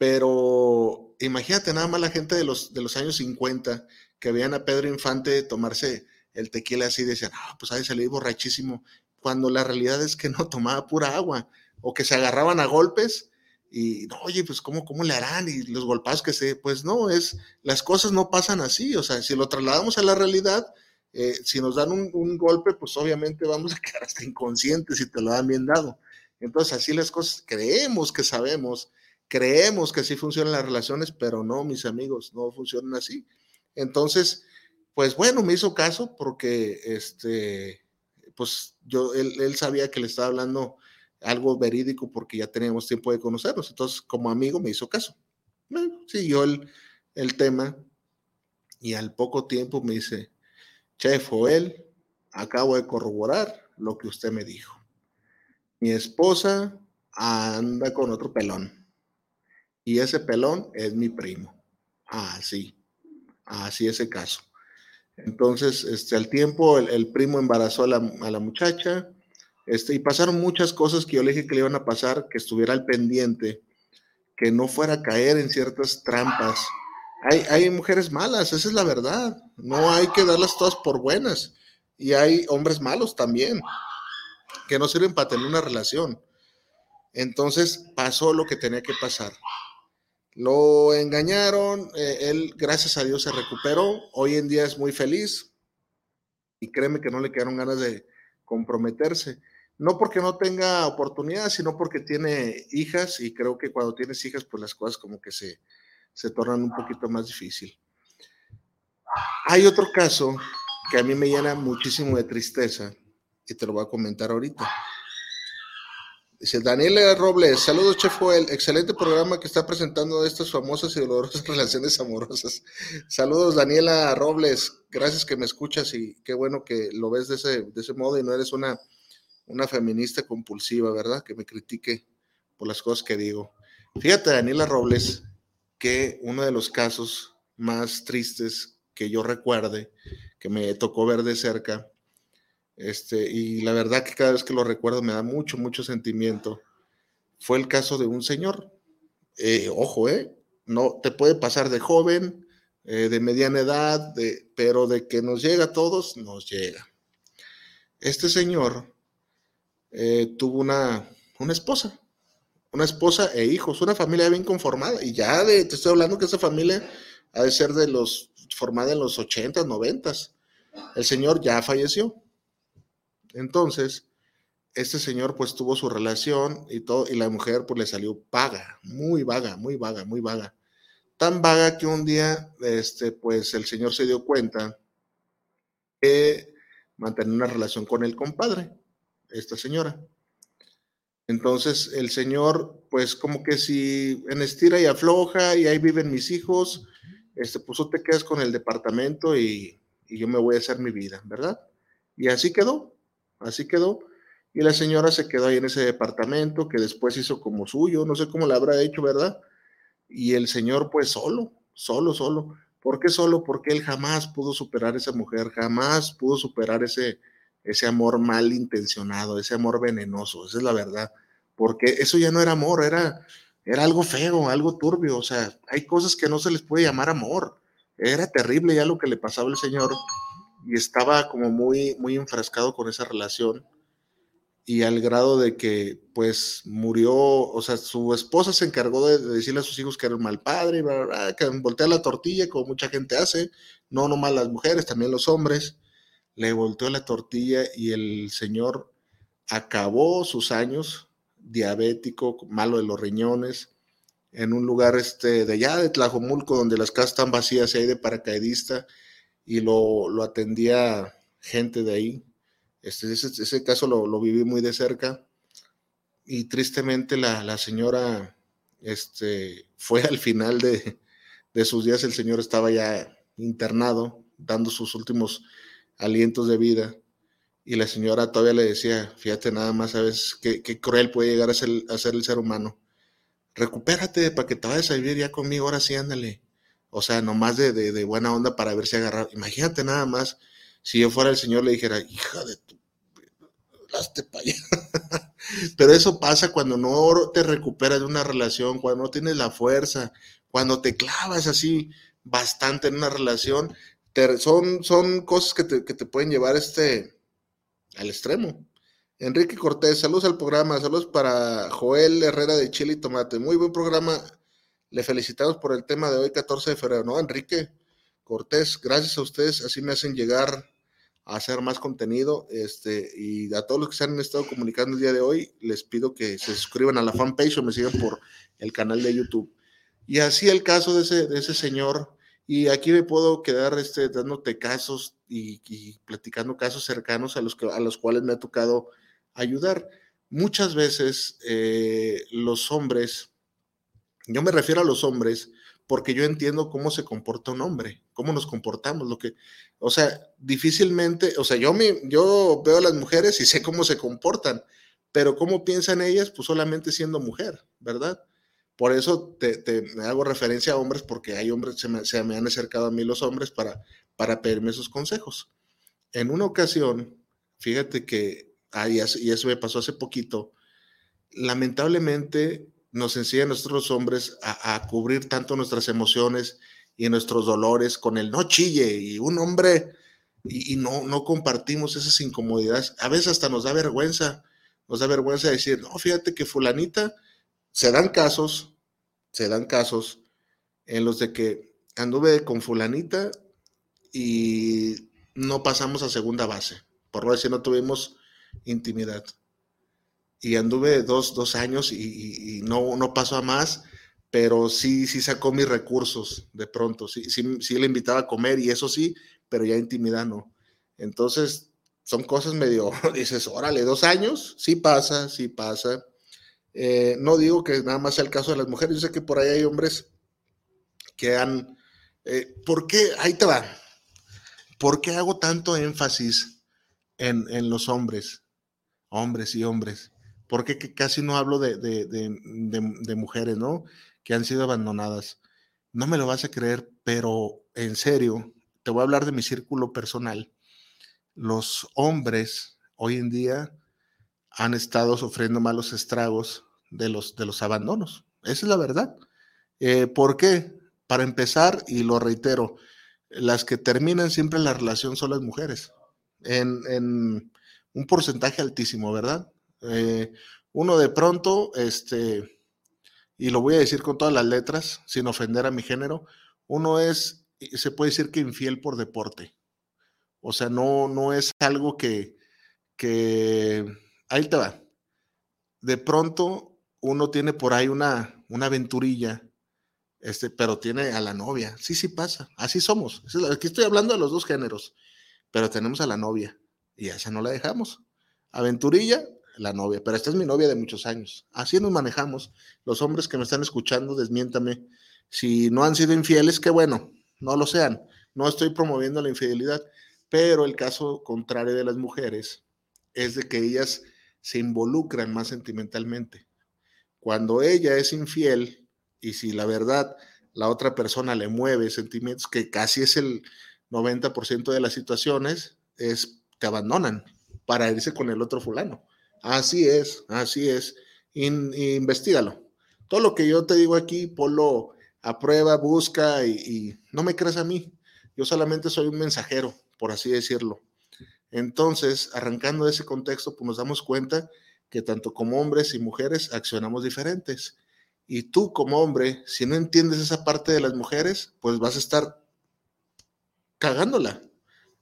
Pero imagínate nada más la gente de los, de los años 50 que veían a Pedro Infante tomarse el tequila así y decían, ah, pues ahí salir borrachísimo, cuando la realidad es que no tomaba pura agua, o que se agarraban a golpes y, oye, pues ¿cómo, cómo le harán? Y los golpazos que se, pues no, es, las cosas no pasan así, o sea, si lo trasladamos a la realidad, eh, si nos dan un, golpe, pues obviamente vamos a quedar hasta inconscientes si te lo dan bien dado. Entonces, así las cosas, creemos que sabemos, creemos que así funcionan las relaciones, pero no, mis amigos, no funcionan así. Entonces, pues bueno, me hizo caso porque, este, pues yo, él, él sabía que le estaba hablando algo verídico porque ya teníamos tiempo de conocernos. Entonces, como amigo, me hizo caso. siguió el, el tema y al poco tiempo me dice, Chef él, acabo de corroborar lo que usted me dijo. Mi esposa anda con otro pelón y ese pelón es mi primo. Así, así ese caso. Entonces, este, al tiempo, el, primo embarazó a la, a la muchacha, este, y pasaron muchas cosas que yo le dije que le iban a pasar, que estuviera al pendiente, que no fuera a caer en ciertas trampas. Hay, hay mujeres malas, esa es la verdad. No hay que darlas todas por buenas. Y hay hombres malos también, que no sirven para tener una relación. Entonces pasó lo que tenía que pasar. Lo engañaron, eh, él gracias a Dios se recuperó, hoy en día es muy feliz y créeme que no le quedaron ganas de comprometerse no porque no tenga oportunidad, sino porque tiene hijas y creo que cuando tienes hijas, pues las cosas como que se, se tornan un poquito más difícil. Hay otro caso que a mí me llena muchísimo de tristeza y te lo voy a comentar ahorita. Dice Daniela Robles, saludos Chef excelente programa que está presentando estas famosas y dolorosas relaciones amorosas. Saludos Daniela Robles, gracias que me escuchas y qué bueno que lo ves de ese, de ese modo y no eres una una feminista compulsiva, ¿verdad? Que me critique por las cosas que digo. Fíjate, Daniela Robles, que uno de los casos más tristes que yo recuerde, que me tocó ver de cerca, este, y la verdad que cada vez que lo recuerdo me da mucho, mucho sentimiento, fue el caso de un señor. Eh, ojo, ¿eh? No te puede pasar de joven, eh, de mediana edad, pero de que nos llega a todos, nos llega. Este señor eh, tuvo una, una esposa, una esposa e hijos, una familia bien conformada. Y ya de, te estoy hablando que esa familia ha de ser de los, formada en los 80, 90. El señor ya falleció. Entonces, este señor pues tuvo su relación y todo, y la mujer pues le salió vaga, muy vaga, muy vaga, muy vaga. Tan vaga que un día, este, pues el señor se dio cuenta que mantenía una relación con el compadre esta señora. Entonces el señor, pues como que si en estira y afloja y ahí viven mis hijos, este, pues tú te quedas con el departamento y, yo me voy a hacer mi vida, ¿verdad? Y así quedó, así quedó. Y la señora se quedó ahí en ese departamento que después hizo como suyo, no sé cómo la habrá hecho, ¿verdad? Y el señor pues solo, solo, solo. ¿Por qué solo? Porque él jamás pudo superar esa mujer, jamás pudo superar ese, ese amor mal intencionado, ese amor venenoso, esa es la verdad, porque eso ya no era amor, era, era algo feo, algo turbio, o sea, hay cosas que no se les puede llamar amor, era terrible ya lo que le pasaba al señor y estaba como muy, muy enfrascado con esa relación y al grado de que pues murió, o sea, su esposa se encargó de, decirle a sus hijos que era un mal padre, que voltea la tortilla como mucha gente hace, no nomás las mujeres, también los hombres. Le volteó la tortilla y el señor acabó sus años diabético, malo de los riñones, en un lugar este, de allá de Tlajomulco, donde las casas están vacías y hay de paracaidista, y lo, lo atendía gente de ahí. Este, ese, ese caso lo, lo, viví muy de cerca y tristemente la, la señora este, fue al final de, de, sus días, el señor estaba ya internado, dando sus últimos alientos de vida y la señora todavía le decía, fíjate nada más, sabes qué, qué cruel puede llegar a ser, a ser el ser humano recupérate para que te vayas a vivir ya conmigo, ahora sí, ándale. O sea, nomás de, de, de buena onda para ver si agarrar. Imagínate nada más, si yo fuera el Señor le dijera, hija de tu, laste para allá. Pero eso pasa cuando no te recuperas de una relación, cuando no tienes la fuerza, cuando te clavas así bastante en una relación, son, son cosas que te, que te pueden llevar este, al extremo. Enrique Cortés, saludos al programa, saludos para Joel Herrera de Chile y Tomate. Muy buen programa. Le felicitamos por el tema de hoy, 14 de febrero. No, Enrique Cortés, gracias a ustedes, así me hacen llegar a hacer más contenido. Este, y a todos los que se han estado comunicando el día de hoy, les pido que se suscriban a la fanpage o me sigan por el canal de YouTube. Y así el caso de ese, de ese señor. Y aquí me puedo quedar este, dándote casos y, platicando casos cercanos a los, que, a los cuales me ha tocado ayudar. Muchas veces eh, los hombres, yo me refiero a los hombres porque yo entiendo cómo se comporta un hombre, cómo nos comportamos, lo que, o sea, difícilmente, o sea, yo, me, yo veo a las mujeres y sé cómo se comportan, pero cómo piensan ellas, pues solamente siendo mujer, ¿verdad? Por eso te, te hago referencia a hombres, porque hay hombres, se me, se me han acercado a mí los hombres para, para pedirme esos consejos. En una ocasión, fíjate que ah, y, eso, me pasó hace poquito, lamentablemente nos enseñan a nosotros hombres a, cubrir tanto nuestras emociones y nuestros dolores con el no chille y un hombre y, no, no compartimos esas incomodidades. A veces hasta nos da vergüenza, nos da vergüenza decir, no, fíjate que fulanita, se dan casos, se dan casos en los de que anduve con fulanita y no pasamos a segunda base. Por no decir, no tuvimos intimidad. Y anduve dos, dos años y, no, no pasó a más, pero sí, sí sacó mis recursos de pronto. Sí, sí, le invitaba a comer y eso sí, pero ya intimidad no. Entonces, son cosas medio, dices, órale, dos años, sí pasa, sí pasa. Eh, no digo que nada más sea el caso de las mujeres, yo sé que por ahí hay hombres que han... Eh, ¿Por qué? Ahí te va. ¿Por qué hago tanto énfasis en, en los hombres? hombres y hombres, porque casi no hablo de, de, mujeres, ¿no? Que han sido abandonadas. No me lo vas a creer, pero en serio, te voy a hablar de mi círculo personal. Los hombres hoy en día han estado sufriendo malos estragos de los, de los abandonos. Esa es la verdad. Eh, ¿Por qué? Para empezar, y lo reitero, las que terminan siempre la relación son las mujeres. En, en, un porcentaje altísimo, ¿verdad? Eh, uno de pronto, este, y lo voy a decir con todas las letras, sin ofender a mi género, uno es, se puede decir que infiel por deporte. O sea, no, no es algo que, que, ahí te va. De pronto uno tiene por ahí una, una aventurilla, este, pero tiene a la novia. Sí, sí pasa. Así somos. Aquí estoy hablando de los dos géneros, pero tenemos a la novia y a esa no la dejamos. Aventurilla, la novia, pero esta es mi novia de muchos años. Así nos manejamos. Los hombres que me están escuchando, desmiéntame. Si no han sido infieles, qué bueno, no lo sean. No estoy promoviendo la infidelidad, pero el caso contrario de las mujeres es de que ellas se involucran más sentimentalmente. Cuando ella es infiel y si la verdad la otra persona le mueve sentimientos, que casi es el 90% de las situaciones, es te abandonan para irse con el otro fulano. Así es, así es. investigalo. Todo lo que yo te digo aquí, ponlo a prueba, busca y, no me creas a mí. Yo solamente soy un mensajero, por así decirlo. Entonces, arrancando de ese contexto, pues nos damos cuenta que tanto como hombres y mujeres accionamos diferentes. Y tú como hombre, si no entiendes esa parte de las mujeres, pues vas a estar cagándola.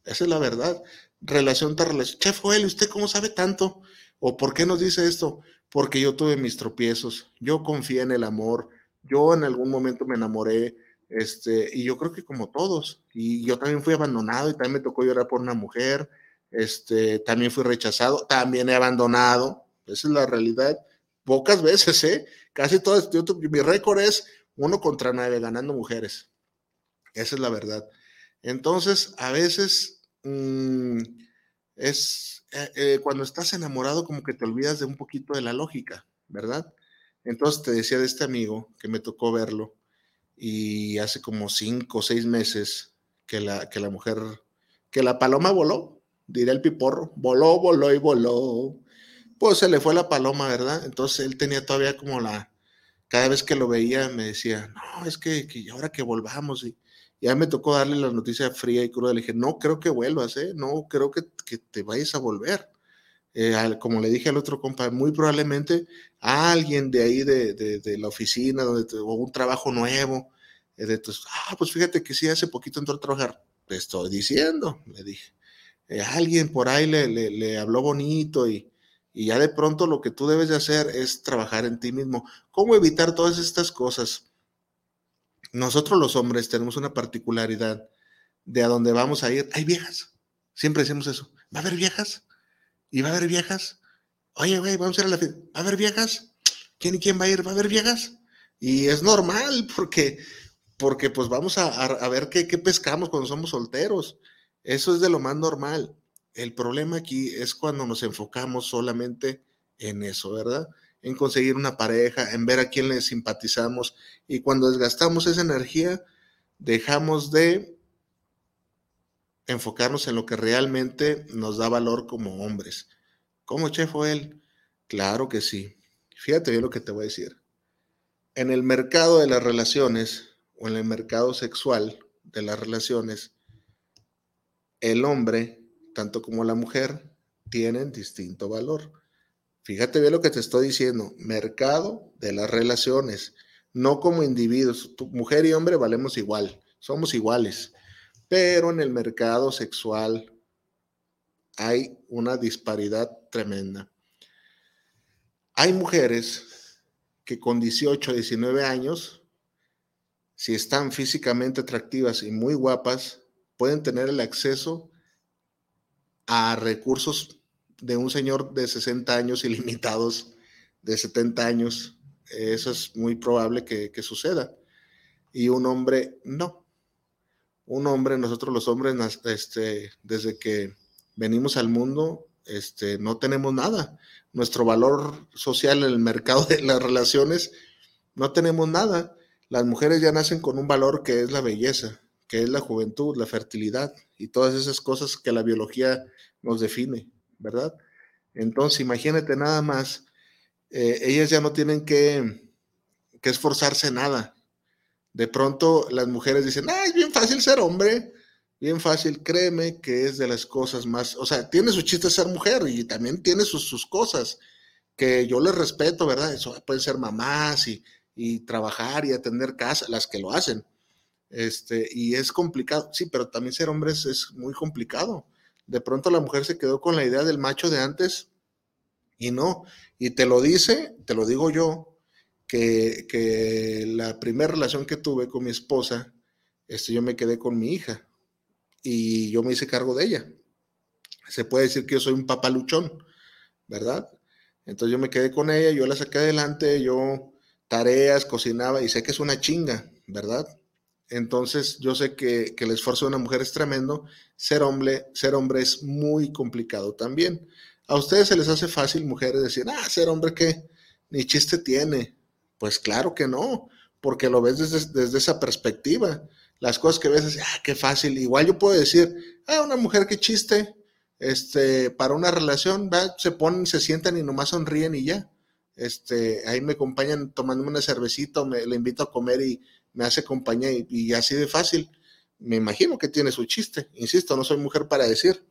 Esa es la verdad relación tras relación. Chef ¿usted cómo sabe tanto? ¿O por qué nos dice esto? Porque yo tuve mis tropiezos, yo confié en el amor, Yo en algún momento me enamoré, este, y yo creo que como todos, y yo también fui abandonado y también me tocó llorar por una mujer, este, también fui rechazado, también he abandonado, esa es la realidad, pocas veces, ¿eh? Casi todas, mi récord es uno contra nueve, ganando mujeres, esa es la verdad. Entonces, a veces mm, es eh, eh, cuando estás enamorado como que te olvidas de un poquito de la lógica, ¿verdad? Entonces te decía de este amigo que me tocó verlo y hace como cinco o seis meses que la, que la mujer, que la paloma voló, diré el piporro, voló, voló y voló. Pues se le fue la paloma, ¿verdad? Entonces él tenía todavía como la, cada vez que lo veía me decía, no, es que, que ahora que volvamos y ya me tocó darle la noticia fría y cruda. Le dije, no creo que vuelvas, ¿eh? No creo que, te vayas a volver. Eh, como le dije al otro compa, muy probablemente alguien de ahí de, de, la oficina donde o un trabajo nuevo. Eh, de, ah, pues fíjate que sí, hace poquito entró a trabajar. Te estoy diciendo, le dije. Eh, alguien por ahí le, le, le habló bonito y, y ya de pronto lo que tú debes de hacer es trabajar en ti mismo. ¿Cómo evitar todas estas cosas? Nosotros los hombres tenemos una particularidad de a dónde vamos a ir. Hay viejas. Siempre decimos eso. ¿Va a haber viejas? ¿Y va a haber viejas? Oye, güey, vamos a ir a la fiesta. ¿Va a haber viejas? ¿Quién y quién va a ir? ¿Va a haber viejas? Y es normal porque, porque pues vamos a, ver qué, qué pescamos cuando somos solteros. Eso es de lo más normal. El problema aquí es cuando nos enfocamos solamente en eso, ¿verdad? En conseguir una pareja, en ver a quién le simpatizamos. Y cuando desgastamos esa energía, dejamos de enfocarnos en lo que realmente nos da valor como hombres. ¿Cómo, chef, él? Claro que sí. Fíjate bien lo que te voy a decir. En el mercado de las relaciones o en el mercado sexual de las relaciones, el hombre, tanto como la mujer, tienen distinto valor. Fíjate bien lo que te estoy diciendo, mercado de las relaciones, no como individuos. mujer y hombre valemos igual, somos iguales, pero en el mercado sexual hay una disparidad tremenda. Hay mujeres que con 18, 19 años, si están físicamente atractivas y muy guapas, pueden tener el acceso a recursos de un señor de 60 años ilimitados, de 70 años, eso es muy probable que, suceda. Y un hombre no. Un hombre, nosotros los hombres, este, desde que venimos al mundo, este, no tenemos nada. Nuestro valor social en el mercado de las relaciones, no tenemos nada. Las mujeres ya nacen con un valor que es la belleza, que es la juventud, la fertilidad y todas esas cosas que la biología nos define. ¿Verdad? Entonces, imagínate nada más, eh, ellas ya no tienen que, que esforzarse nada. De pronto las mujeres dicen, ah, es bien fácil ser hombre, bien fácil, créeme que es de las cosas más, o sea, tiene su chiste ser mujer y también tiene sus, sus cosas que yo les respeto, ¿verdad? Eso pueden ser mamás y, y trabajar y atender casa, las que lo hacen. Este, y es complicado, sí, pero también ser hombre es muy complicado de pronto la mujer se quedó con la idea del macho de antes y no. Y te lo dice, te lo digo yo, que, la primera relación que tuve con mi esposa, este, yo me quedé con mi hija y yo me hice cargo de ella. Se puede decir que yo soy un papaluchón, ¿verdad? Entonces yo me quedé con ella, yo la saqué adelante, yo tareas, cocinaba y sé que es una chinga, ¿verdad? Entonces, yo sé que, el esfuerzo de una mujer es tremendo. Ser hombre, ser hombre es muy complicado también. A ustedes se les hace fácil, mujeres, decir, ah, ser hombre que ni chiste tiene. Pues claro que no, porque lo ves desde, esa perspectiva. Las cosas que ves, ah, qué fácil. Igual yo puedo decir, ah, una mujer que chiste, este, para una relación, se ponen, se sientan y nomás sonríen y ya. Este, ahí me acompañan tomando una cervecita me le invito a comer y me hace compañía y, así de fácil. Me imagino que tiene su chiste. Insisto, no soy mujer para decir,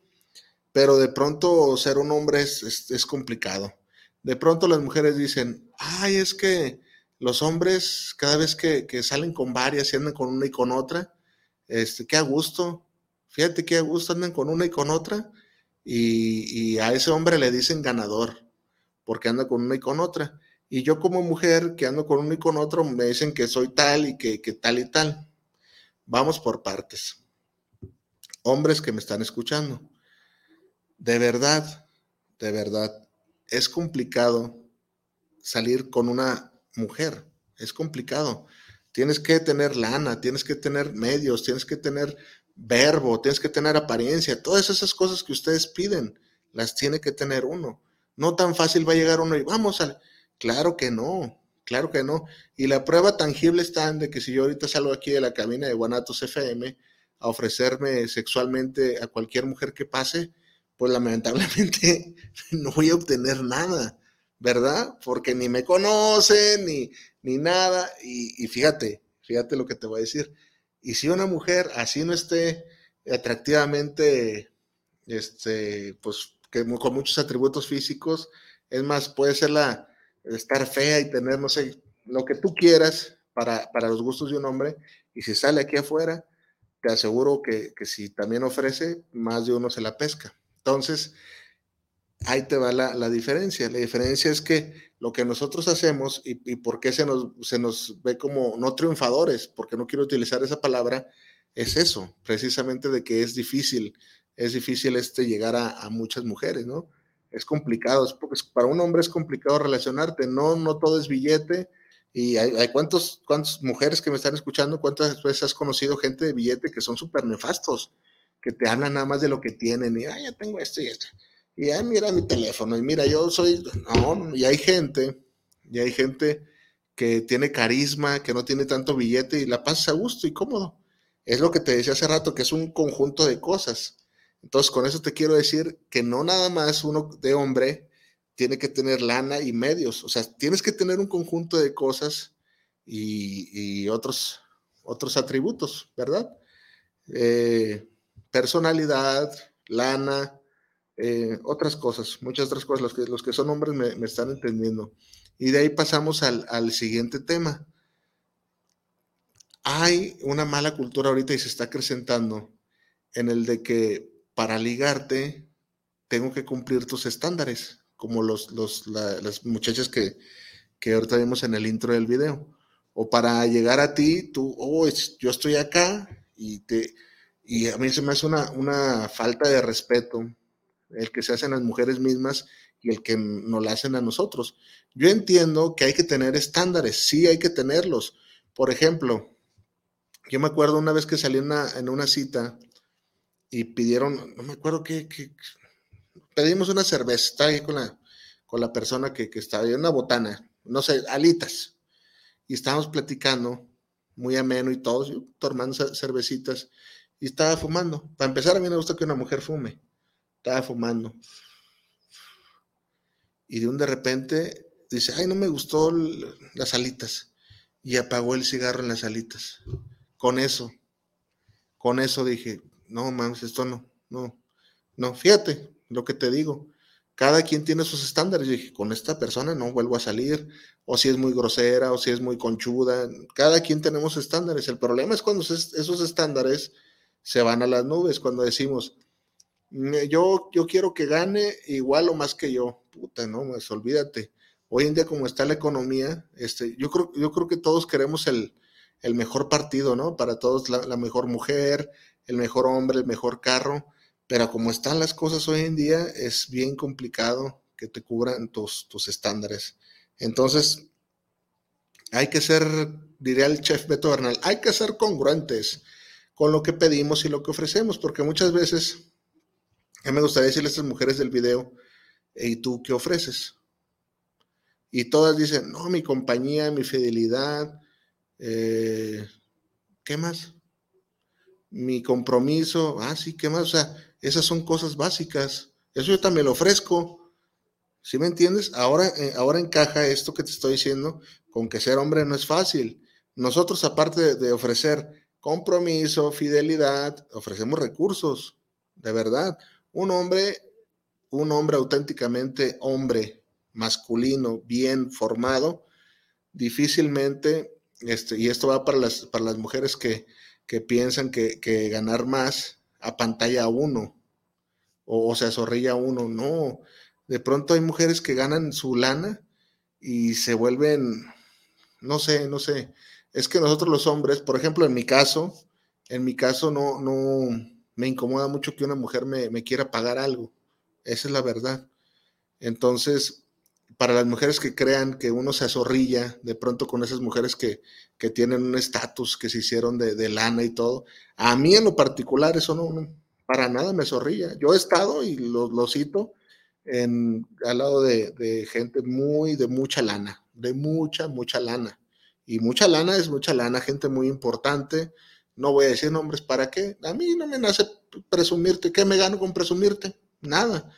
pero de pronto ser un hombre es, complicado. De pronto las mujeres dicen, ay, es que los hombres cada vez que, salen con varias y andan con una y con otra, este, qué a gusto. Fíjate qué a gusto andan con una y con otra. Y, y, a ese hombre le dicen ganador, porque anda con una y con otra. Y yo como mujer que ando con uno y con otro, me dicen que soy tal y que, que tal y tal. Vamos por partes. Hombres que me están escuchando. De verdad, de verdad, es complicado salir con una mujer. Es complicado. Tienes que tener lana, tienes que tener medios, tienes que tener verbo, tienes que tener apariencia. Todas esas cosas que ustedes piden, las tiene que tener uno. No tan fácil va a llegar uno y vamos a... Claro que no, claro que no. Y la prueba tangible está en de que si yo ahorita salgo aquí de la cabina de Guanatos FM a ofrecerme sexualmente a cualquier mujer que pase, pues lamentablemente no voy a obtener nada, ¿verdad? Porque ni me conocen, ni, ni nada. Y, y fíjate, fíjate lo que te voy a decir. Y si una mujer así no esté atractivamente, este, pues que con muchos atributos físicos, es más, puede ser la, estar fea y tener, no sé, lo que tú quieras para, para los gustos de un hombre, y si sale aquí afuera, te aseguro que, que, si también ofrece, más de uno se la pesca. Entonces, ahí te va la, la diferencia. La diferencia es que lo que nosotros hacemos y, y, por qué se nos, se nos ve como no triunfadores, porque no quiero utilizar esa palabra, es eso, precisamente de que es difícil, es difícil este llegar a, a muchas mujeres, ¿no? Es complicado, es, para un hombre es complicado relacionarte, no, no todo es billete. Y hay, cuántos, cuántas mujeres que me están escuchando, cuántas veces has conocido gente de billete que son súper nefastos, que te hablan nada más de lo que tienen y, ya tengo esto y esto. Y, mira mi teléfono y mira, yo soy, no, y hay gente, y hay gente que tiene carisma, que no tiene tanto billete y la pasa a gusto y cómodo. Es lo que te decía hace rato, que es un conjunto de cosas. Entonces, con eso te quiero decir que no nada más uno de hombre tiene que tener lana y medios, o sea, tienes que tener un conjunto de cosas y, otros, otros atributos, ¿verdad? Eh, personalidad, lana, eh, otras cosas, muchas otras cosas, los que, los que son hombres me, me están entendiendo. Y de ahí pasamos al, al siguiente tema. Hay una mala cultura ahorita y se está acrecentando en el de que para ligarte, tengo que cumplir tus estándares, como los, los, la, las muchachas que, que ahorita vimos en el intro del video. O para llegar a ti, tú, oh, yo estoy acá y, te, y a mí se me hace una, una falta de respeto el que se hacen las mujeres mismas y el que nos la hacen a nosotros. Yo entiendo que hay que tener estándares, sí hay que tenerlos. Por ejemplo, yo me acuerdo una vez que salí una, en una cita y pidieron, no me acuerdo qué, pedimos una cerveza, estaba ahí con la, con la persona que, que estaba ahí, una botana, no sé, alitas. Y estábamos platicando, muy ameno y todos, tomando cervecitas, y estaba fumando. Para empezar, a mí me gusta que una mujer fume. Estaba fumando. Y de un de repente dice, ay, no me gustó las alitas. Y apagó el cigarro en las alitas. Con eso, con eso dije, no, mames, esto no, no, no, fíjate lo que te digo. Cada quien tiene sus estándares. Yo dije, con esta persona no vuelvo a salir, o si es muy grosera, o si es muy conchuda. Cada quien tenemos estándares. El problema es cuando esos estándares se van a las nubes, cuando decimos, yo, yo quiero que gane igual o más que yo. Puta, no, pues olvídate. Hoy en día, como está la economía, este, yo, creo, yo creo que todos queremos el, el mejor partido, ¿no? Para todos la mejor mujer, el mejor hombre, el mejor carro, pero como están las cosas hoy en día, es bien complicado que te cubran tus, tus estándares. Entonces, hay que ser, diría el chef Beto Bernal, hay que ser congruentes con lo que pedimos y lo que ofrecemos, porque muchas veces, a me gustaría decirle a estas mujeres del video, ¿y tú qué ofreces? Y todas dicen, no, mi compañía, mi fidelidad, eh, ¿qué más? Mi compromiso, ah, sí, ¿qué más? O sea, esas son cosas básicas. Eso yo también lo ofrezco. ¿Sí me entiendes? Ahora, eh, ahora encaja esto que te estoy diciendo con que ser hombre no es fácil. Nosotros, aparte de, ofrecer compromiso, fidelidad, ofrecemos recursos, de verdad. Un hombre, un hombre auténticamente hombre, masculino, bien formado, difícilmente, este, y esto va para las, para las mujeres que, que piensan que, ganar más a pantalla uno o, o se azorrilla uno. No, de pronto hay mujeres que ganan su lana y se vuelven, no sé, no sé, es que nosotros los hombres, por ejemplo, en mi caso, en mi caso no, no, me incomoda mucho que una mujer me, me quiera pagar algo, esa es la verdad. Entonces, para las mujeres que crean que uno se azorrilla de pronto con esas mujeres que, que tienen un estatus, que se hicieron de, lana y todo, a mí en lo particular eso no, para nada me zorrilla. Yo he estado, y lo, lo cito, en, al lado de, de, gente muy, de mucha lana, de mucha, mucha lana. Y mucha lana es mucha lana, gente muy importante. No voy a decir nombres para qué. A mí no me nace presumirte. ¿Qué me gano con presumirte? Nada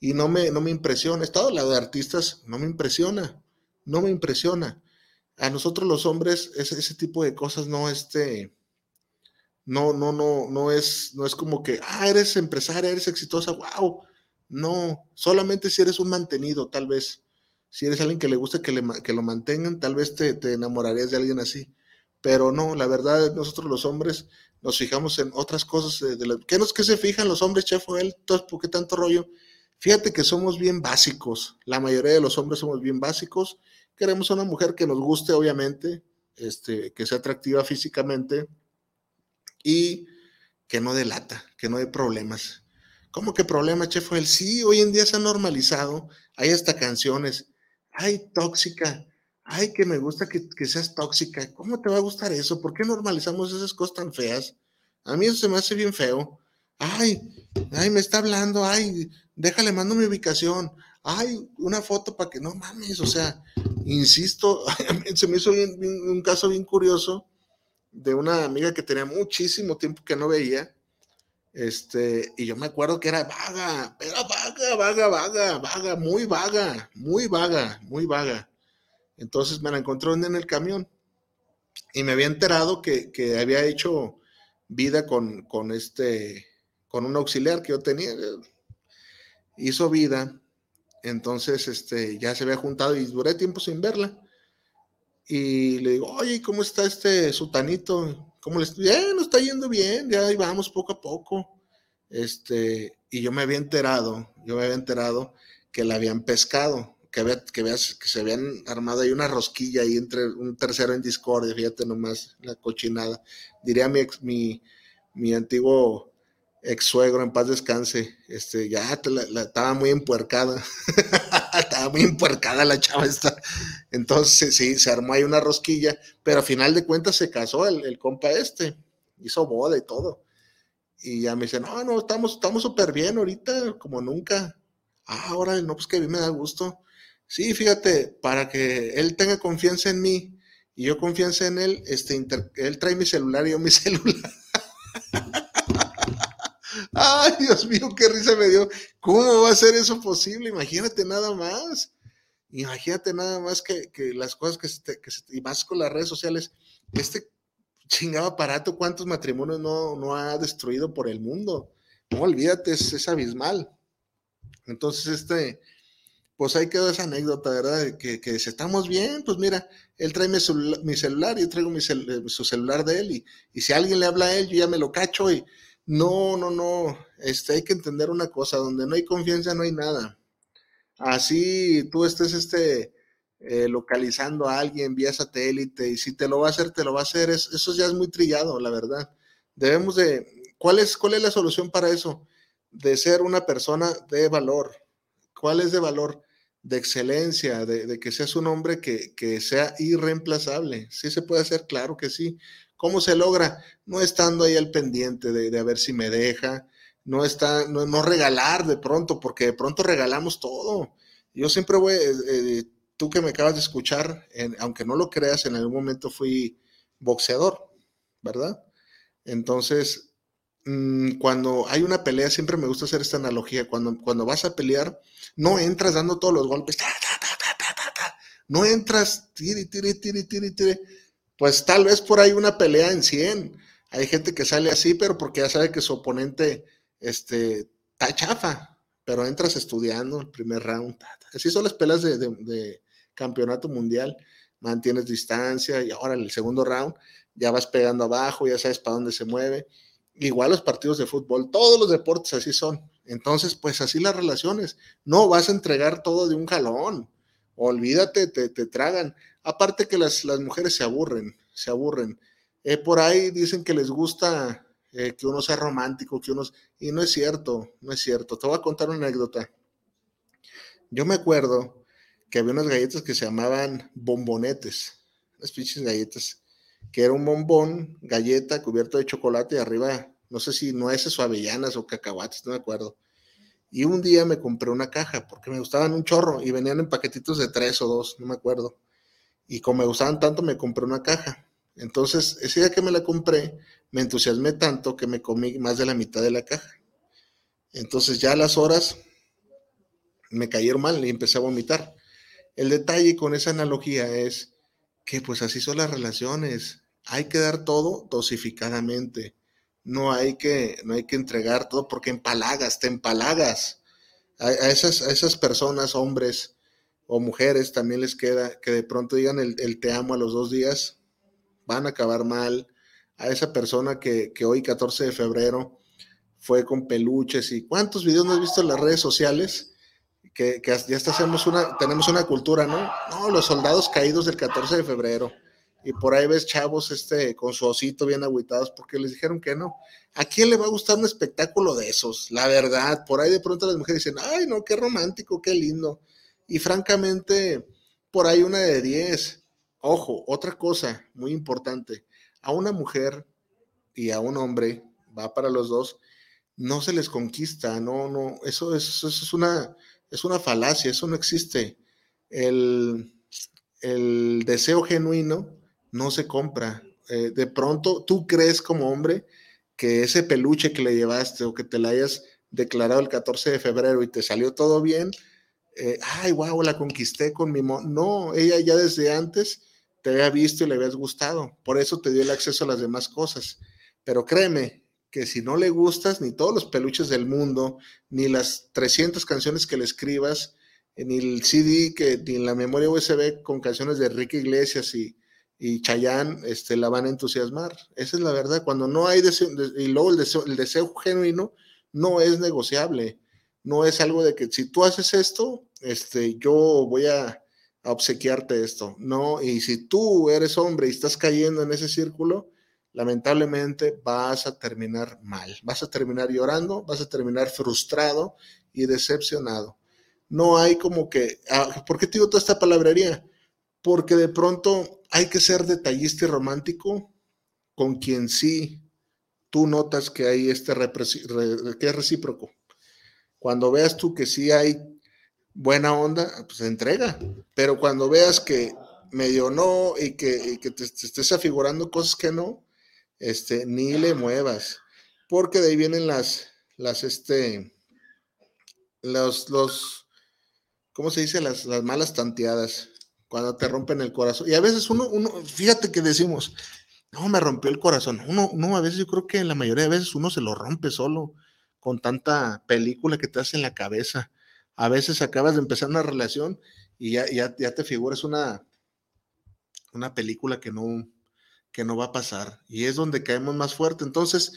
y no me, no me impresiona. He estado al lado de artistas, no me impresiona, no me impresiona. A nosotros los hombres ese, ese tipo de cosas no, este, no, no, no, no es, no es como que, ah, eres empresaria, eres exitosa, wow. No, solamente si eres un mantenido, tal vez. Si eres alguien que le gusta que, le, que lo mantengan, tal vez te, te enamorarías de alguien así. Pero no, la verdad, nosotros los hombres nos fijamos en otras cosas. De, de la, ¿qué, nos, ¿Qué se fijan los hombres, chef? Él, ¿Por qué tanto rollo? Fíjate que somos bien básicos, la mayoría de los hombres somos bien básicos. Queremos una mujer que nos guste, obviamente, este, que sea atractiva físicamente y que no delata, que no dé problemas. ¿Cómo que problema, chef? El sí, hoy en día se ha normalizado. Hay hasta canciones. Ay, tóxica. Ay, que me gusta que, que, seas tóxica. ¿Cómo te va a gustar eso? ¿Por qué normalizamos esas cosas tan feas? A mí eso se me hace bien feo. Ay, ay, me está hablando. Ay, déjale, mando mi ubicación. Ay, una foto para que no mames, o sea, insisto, se me hizo un caso bien curioso de una amiga que tenía muchísimo tiempo que no veía. Este, y yo me acuerdo que era vaga, era vaga, vaga, vaga, vaga, muy vaga, muy vaga, muy vaga. Entonces me la encontró en el camión y me había enterado que, que había hecho vida con, con este, con un auxiliar que yo tenía hizo vida, entonces este, ya se había juntado y duré tiempo sin verla. Y le digo, oye, ¿cómo está este sutanito? ¿Cómo le está? Bien, está yendo bien, ya ahí vamos poco a poco. Este, y yo me había enterado, yo me había enterado que la habían pescado, que, había, que, que se habían armado ahí una rosquilla ahí entre un tercero en discordia, fíjate nomás, la cochinada. Diría mi, mi, mi antiguo ex suegro, en paz descanse, este, ya estaba muy empuercada, estaba muy empuercada la chava esta. Entonces, sí, se armó ahí una rosquilla, pero a final de cuentas se casó el, compa este, hizo boda y todo. Y ya me dice, no, no, estamos estamos bien ahorita, como nunca. Ah, ahora no, pues que a mí me da gusto. Sí, fíjate, para que él tenga confianza en mí y yo confianza en él, este, él trae mi celular y yo mi celular. Ay, Dios mío, qué risa me dio. ¿Cómo va a ser eso posible? Imagínate nada más. Imagínate nada más que, que las cosas que se, te, que se y más con las redes sociales. Este chingado aparato, ¿cuántos matrimonios no, no ha destruido por el mundo? No olvídate, es, es abismal. Entonces, este, pues ahí quedó esa anécdota, ¿verdad? Que, que si estamos bien, pues mira, él trae mi celular, mi celular yo traigo mi cel, su celular de él, y, y, si alguien le habla a él, yo ya me lo cacho y, no, no, no. Este, hay que entender una cosa, donde no hay confianza no hay nada. Así tú estés este, eh, localizando a alguien vía satélite y si te lo va a hacer, te lo va a hacer. Es, eso ya es muy trillado, la verdad. Debemos de... ¿cuál es, ¿Cuál es la solución para eso? De ser una persona de valor. ¿Cuál es de valor? De excelencia, de, de que seas un hombre que, que sea irreemplazable. Sí se puede hacer, claro que sí. ¿Cómo se logra? No estando ahí al pendiente de, de a ver si me deja, no, está, no, no, regalar de pronto, porque de pronto regalamos todo. Yo siempre voy, eh, eh, tú que me acabas de escuchar, aunque no lo creas, en algún momento fui boxeador, ¿verdad? Entonces, mmm, cuando hay una pelea, siempre me gusta hacer esta analogía, cuando, cuando vas a pelear, no entras dando todos los golpes, no entras, tire, tire, tire, tire, tire pues tal vez por ahí una pelea en 100. Hay gente que sale así, pero porque ya sabe que su oponente este, está chafa, pero entras estudiando el primer round. Así son las peleas de, de, campeonato mundial. Mantienes distancia y ahora en el segundo round ya vas pegando abajo, ya sabes para dónde se mueve. Igual los partidos de fútbol, todos los deportes así son. Entonces, pues así las relaciones. No vas a entregar todo de un jalón. olvídate, te, te tragan. Aparte que las, las, mujeres se aburren, se aburren. Eh, por ahí dicen que les gusta eh, que uno sea romántico, que uno... Y no es cierto, no es cierto. Te voy a contar una anécdota. Yo me acuerdo que había unas galletas que se llamaban bombonetes, unas pinches galletas, que era un bombón, galleta cubierto de chocolate y arriba, no sé si nueces o avellanas o cacahuates, no me acuerdo. Y un día me compré una caja porque me gustaban un chorro y venían en paquetitos de tres o dos, no me acuerdo. Y como me gustaban tanto, me compré una caja. Entonces, ese día que me la compré, me entusiasmé tanto que me comí más de la mitad de la caja. Entonces, ya a las horas me cayeron mal y empecé a vomitar. El detalle con esa analogía es que pues así son las relaciones. Hay que dar todo dosificadamente. No hay que, no hay que entregar todo porque empalagas, te empalagas. A, esas, a esas personas, hombres o mujeres, también les queda que de pronto digan el, te amo a los dos días, van a acabar mal. A esa persona que, que hoy, 14 de febrero, fue con peluches y cuántos videos no has visto en las redes sociales que, ya hasta hacemos una, tenemos una cultura, ¿no? No, los soldados caídos del 14 de febrero. Y por ahí ves chavos este, con su osito bien agüitados porque les dijeron que no. ¿A quién le va a gustar un espectáculo de esos? La verdad, por ahí de pronto las mujeres dicen, ay, no, qué romántico, qué lindo. Y francamente, por ahí una de 10. Ojo, otra cosa muy importante, a una mujer y a un hombre, va para los dos, no se les conquista, no, no, eso, eso es una, es una falacia, eso no existe. El, el deseo genuino no se compra. Eh, de pronto tú crees como hombre que ese peluche que le llevaste o que te la hayas declarado el 14 de febrero y te salió todo bien, eh, ay, wow, la conquisté con mi... no, ella ya desde antes te había visto y le habías gustado, por eso te dio el acceso a las demás cosas. Pero créeme, que si no le gustas ni todos los peluches del mundo, ni las 300 canciones que le escribas, eh, ni el CD, que, ni la memoria USB con canciones de Enrique Iglesias y, y Chayanne, este, la van a entusiasmar. Esa es la verdad. Cuando no hay deseo, y luego el deseo, el deseo genuino no es negociable. No es algo de que si tú haces esto, este, yo voy a, obsequiarte esto. No, y si tú eres hombre y estás cayendo en ese círculo, lamentablemente vas a terminar mal, vas a terminar llorando, vas a terminar frustrado y decepcionado. No hay como que, ah, ¿por qué te digo toda esta palabrería? Porque de pronto hay que ser detallista y romántico con quien sí tú notas que hay este que es recíproco. Cuando veas tú que sí hay buena onda, pues entrega. Pero cuando veas que medio no y que, te, te, estés afigurando cosas que no, este, ni le muevas, porque de ahí vienen las, las, este, los, los, ¿cómo se dice? Las, las malas tanteadas, cuando te rompen el corazón. Y a veces uno, uno, fíjate que decimos, no, me rompió el corazón. Uno, no, a veces yo creo que la mayoría de veces uno se lo rompe solo con tanta película que te hace en la cabeza. A veces acabas de empezar una relación y ya, te figuras una, una película que no, que no va a pasar. Y es donde caemos más fuerte. Entonces,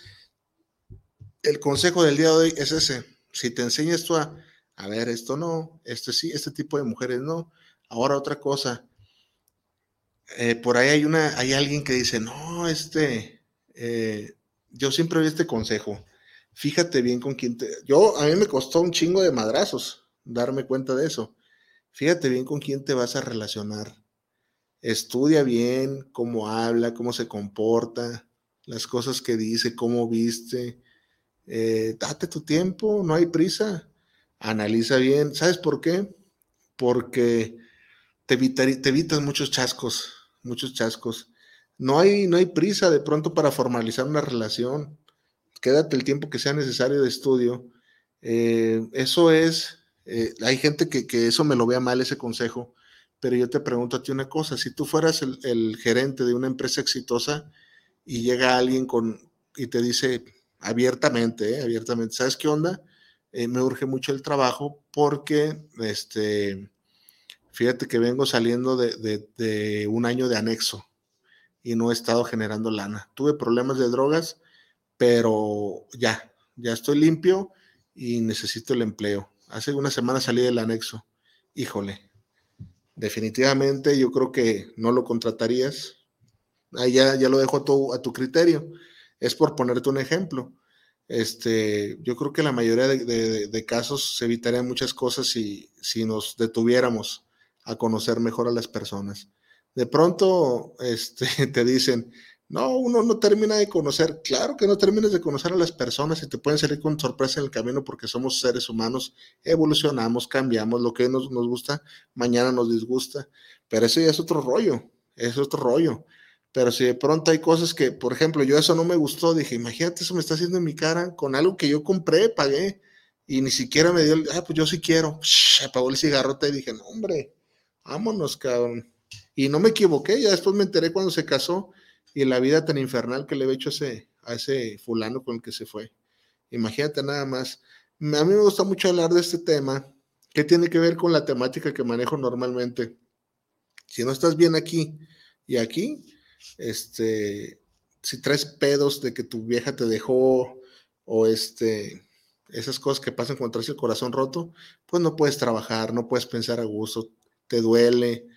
el consejo del día de hoy es ese. Si te enseñas tú a, a ver, esto no, este sí, este tipo de mujeres no. Ahora otra cosa. Eh, por ahí hay una, hay alguien que dice, no, este, eh, yo siempre doy este consejo. Fíjate bien con quién te. Yo, a mí me costó un chingo de madrazos darme cuenta de eso. Fíjate bien con quién te vas a relacionar estudia bien cómo habla, cómo se comporta, las cosas que dice, cómo viste. Eh, date tu tiempo, no hay prisa. Analiza bien. ¿Sabes por qué? Porque te, evitas muchos chascos, muchos chascos. No hay, no hay prisa de pronto para formalizar una relación. Quédate el tiempo que sea necesario de estudio. Eh, eso es, eh, hay gente que, que, eso me lo vea mal, ese consejo, pero yo te pregunto a ti una cosa, si tú fueras el, gerente de una empresa exitosa y llega alguien con y te dice abiertamente, eh, abiertamente, ¿sabes qué onda? Eh, me urge mucho el trabajo porque, este, fíjate que vengo saliendo de, de, un año de anexo y no he estado generando lana. Tuve problemas de drogas, pero ya, ya estoy limpio y necesito el empleo. Hace una semana salí del anexo. Híjole, definitivamente yo creo que no lo contratarías. Ahí ya, ya lo dejo a tu, a tu criterio. Es por ponerte un ejemplo. Este, yo creo que la mayoría de, casos se evitarían muchas cosas si, si, nos detuviéramos a conocer mejor a las personas. De pronto este, te dicen, no, uno no termina de conocer, claro que no terminas de conocer a las personas y te pueden salir con sorpresa en el camino porque somos seres humanos, evolucionamos, cambiamos, lo que nos, nos gusta, mañana nos disgusta, pero eso ya es otro rollo, es otro rollo. Pero si de pronto hay cosas que, por ejemplo, yo eso no me gustó, dije, imagínate, eso me está haciendo en mi cara con algo que yo compré, pagué, y ni siquiera me dio el, ah, pues yo sí quiero, apagó el cigarrote y dije, no, hombre, vámonos, cabrón. Y no me equivoqué, ya después me enteré cuando se casó y la vida tan infernal que le había hecho a ese fulano con el que se fue. Imagínate nada más. A mí me gusta mucho hablar de este tema, que tiene que ver con la temática que manejo normalmente. Si no estás bien aquí y aquí, este, si traes pedos de que tu vieja te dejó o este, esas cosas que pasan cuando traes el corazón roto, pues no puedes trabajar, no puedes pensar a gusto, te duele,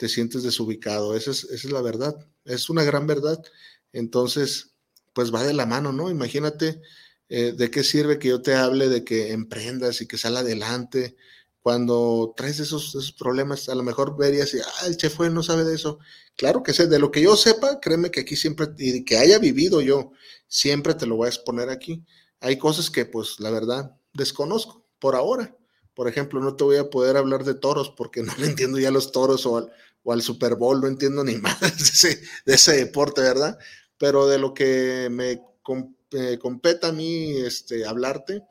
te sientes desubicado. Esa es, esa es la verdad, es una gran verdad. Entonces, pues va de la mano, ¿no? Imagínate eh, de qué sirve que yo te hable de que emprendas y que sal adelante, cuando traes esos, esos, problemas, a lo mejor verías y, ah, el chef no sabe de eso. Claro que sé, de lo que yo sepa, créeme que aquí siempre, y que haya vivido yo, siempre te lo voy a exponer aquí. Hay cosas que, pues, la verdad, desconozco por ahora. Por ejemplo, no te voy a poder hablar de toros porque no le entiendo ya los toros o o al Super Bowl, no entiendo ni más de ese, ese deporte, ¿verdad? Pero de lo que me compete a mí este, hablarte,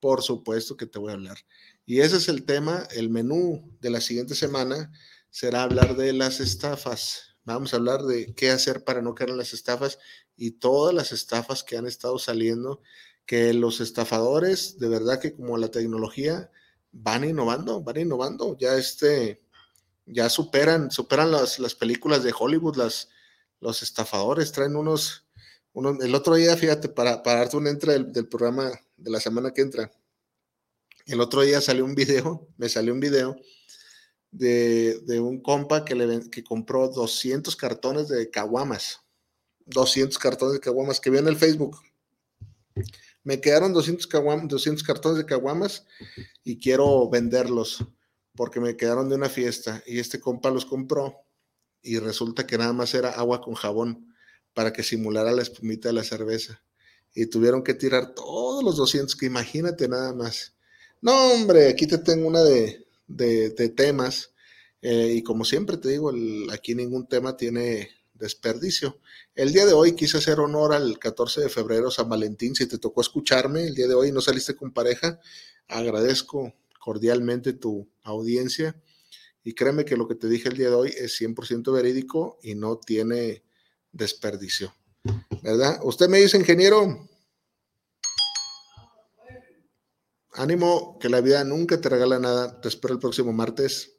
por supuesto que te voy a hablar. Y ese es el tema, el menú de la siguiente semana será hablar de las estafas. Vamos a hablar de qué hacer para no caer en las estafas y todas las estafas que han estado saliendo, que los estafadores, de verdad que como la tecnología, van innovando, van innovando. Ya este, ya superan, superan las, las películas de Hollywood, las, los estafadores, traen unos, el otro día, fíjate, para, para darte un entra del, del programa de la semana que entra, el otro día salió un video, me salió un video de, un compa que, le, que compró 200 cartones de caguamas. 200 cartones de caguamas que vi en el Facebook. Me quedaron 200, 200 cartones de caguamas y quiero venderlos porque me quedaron de una fiesta y este compa los compró y resulta que nada más era agua con jabón para que simulara la espumita de la cerveza. Y tuvieron que tirar todos los 200, que imagínate nada más. No, hombre, aquí te tengo una de, temas. Eh, y como siempre te digo, aquí ningún tema tiene desperdicio. El día de hoy quise hacer honor al 14 de febrero, San Valentín. Si te tocó escucharme el día de hoy no saliste con pareja, agradezco cordialmente tu audiencia. Y créeme que lo que te dije el día de hoy es 100% verídico y no tiene desperdicio. ¿Verdad? Usted me dice, ingeniero, Ánimo, que la vida nunca te regala nada. Te espero el próximo martes.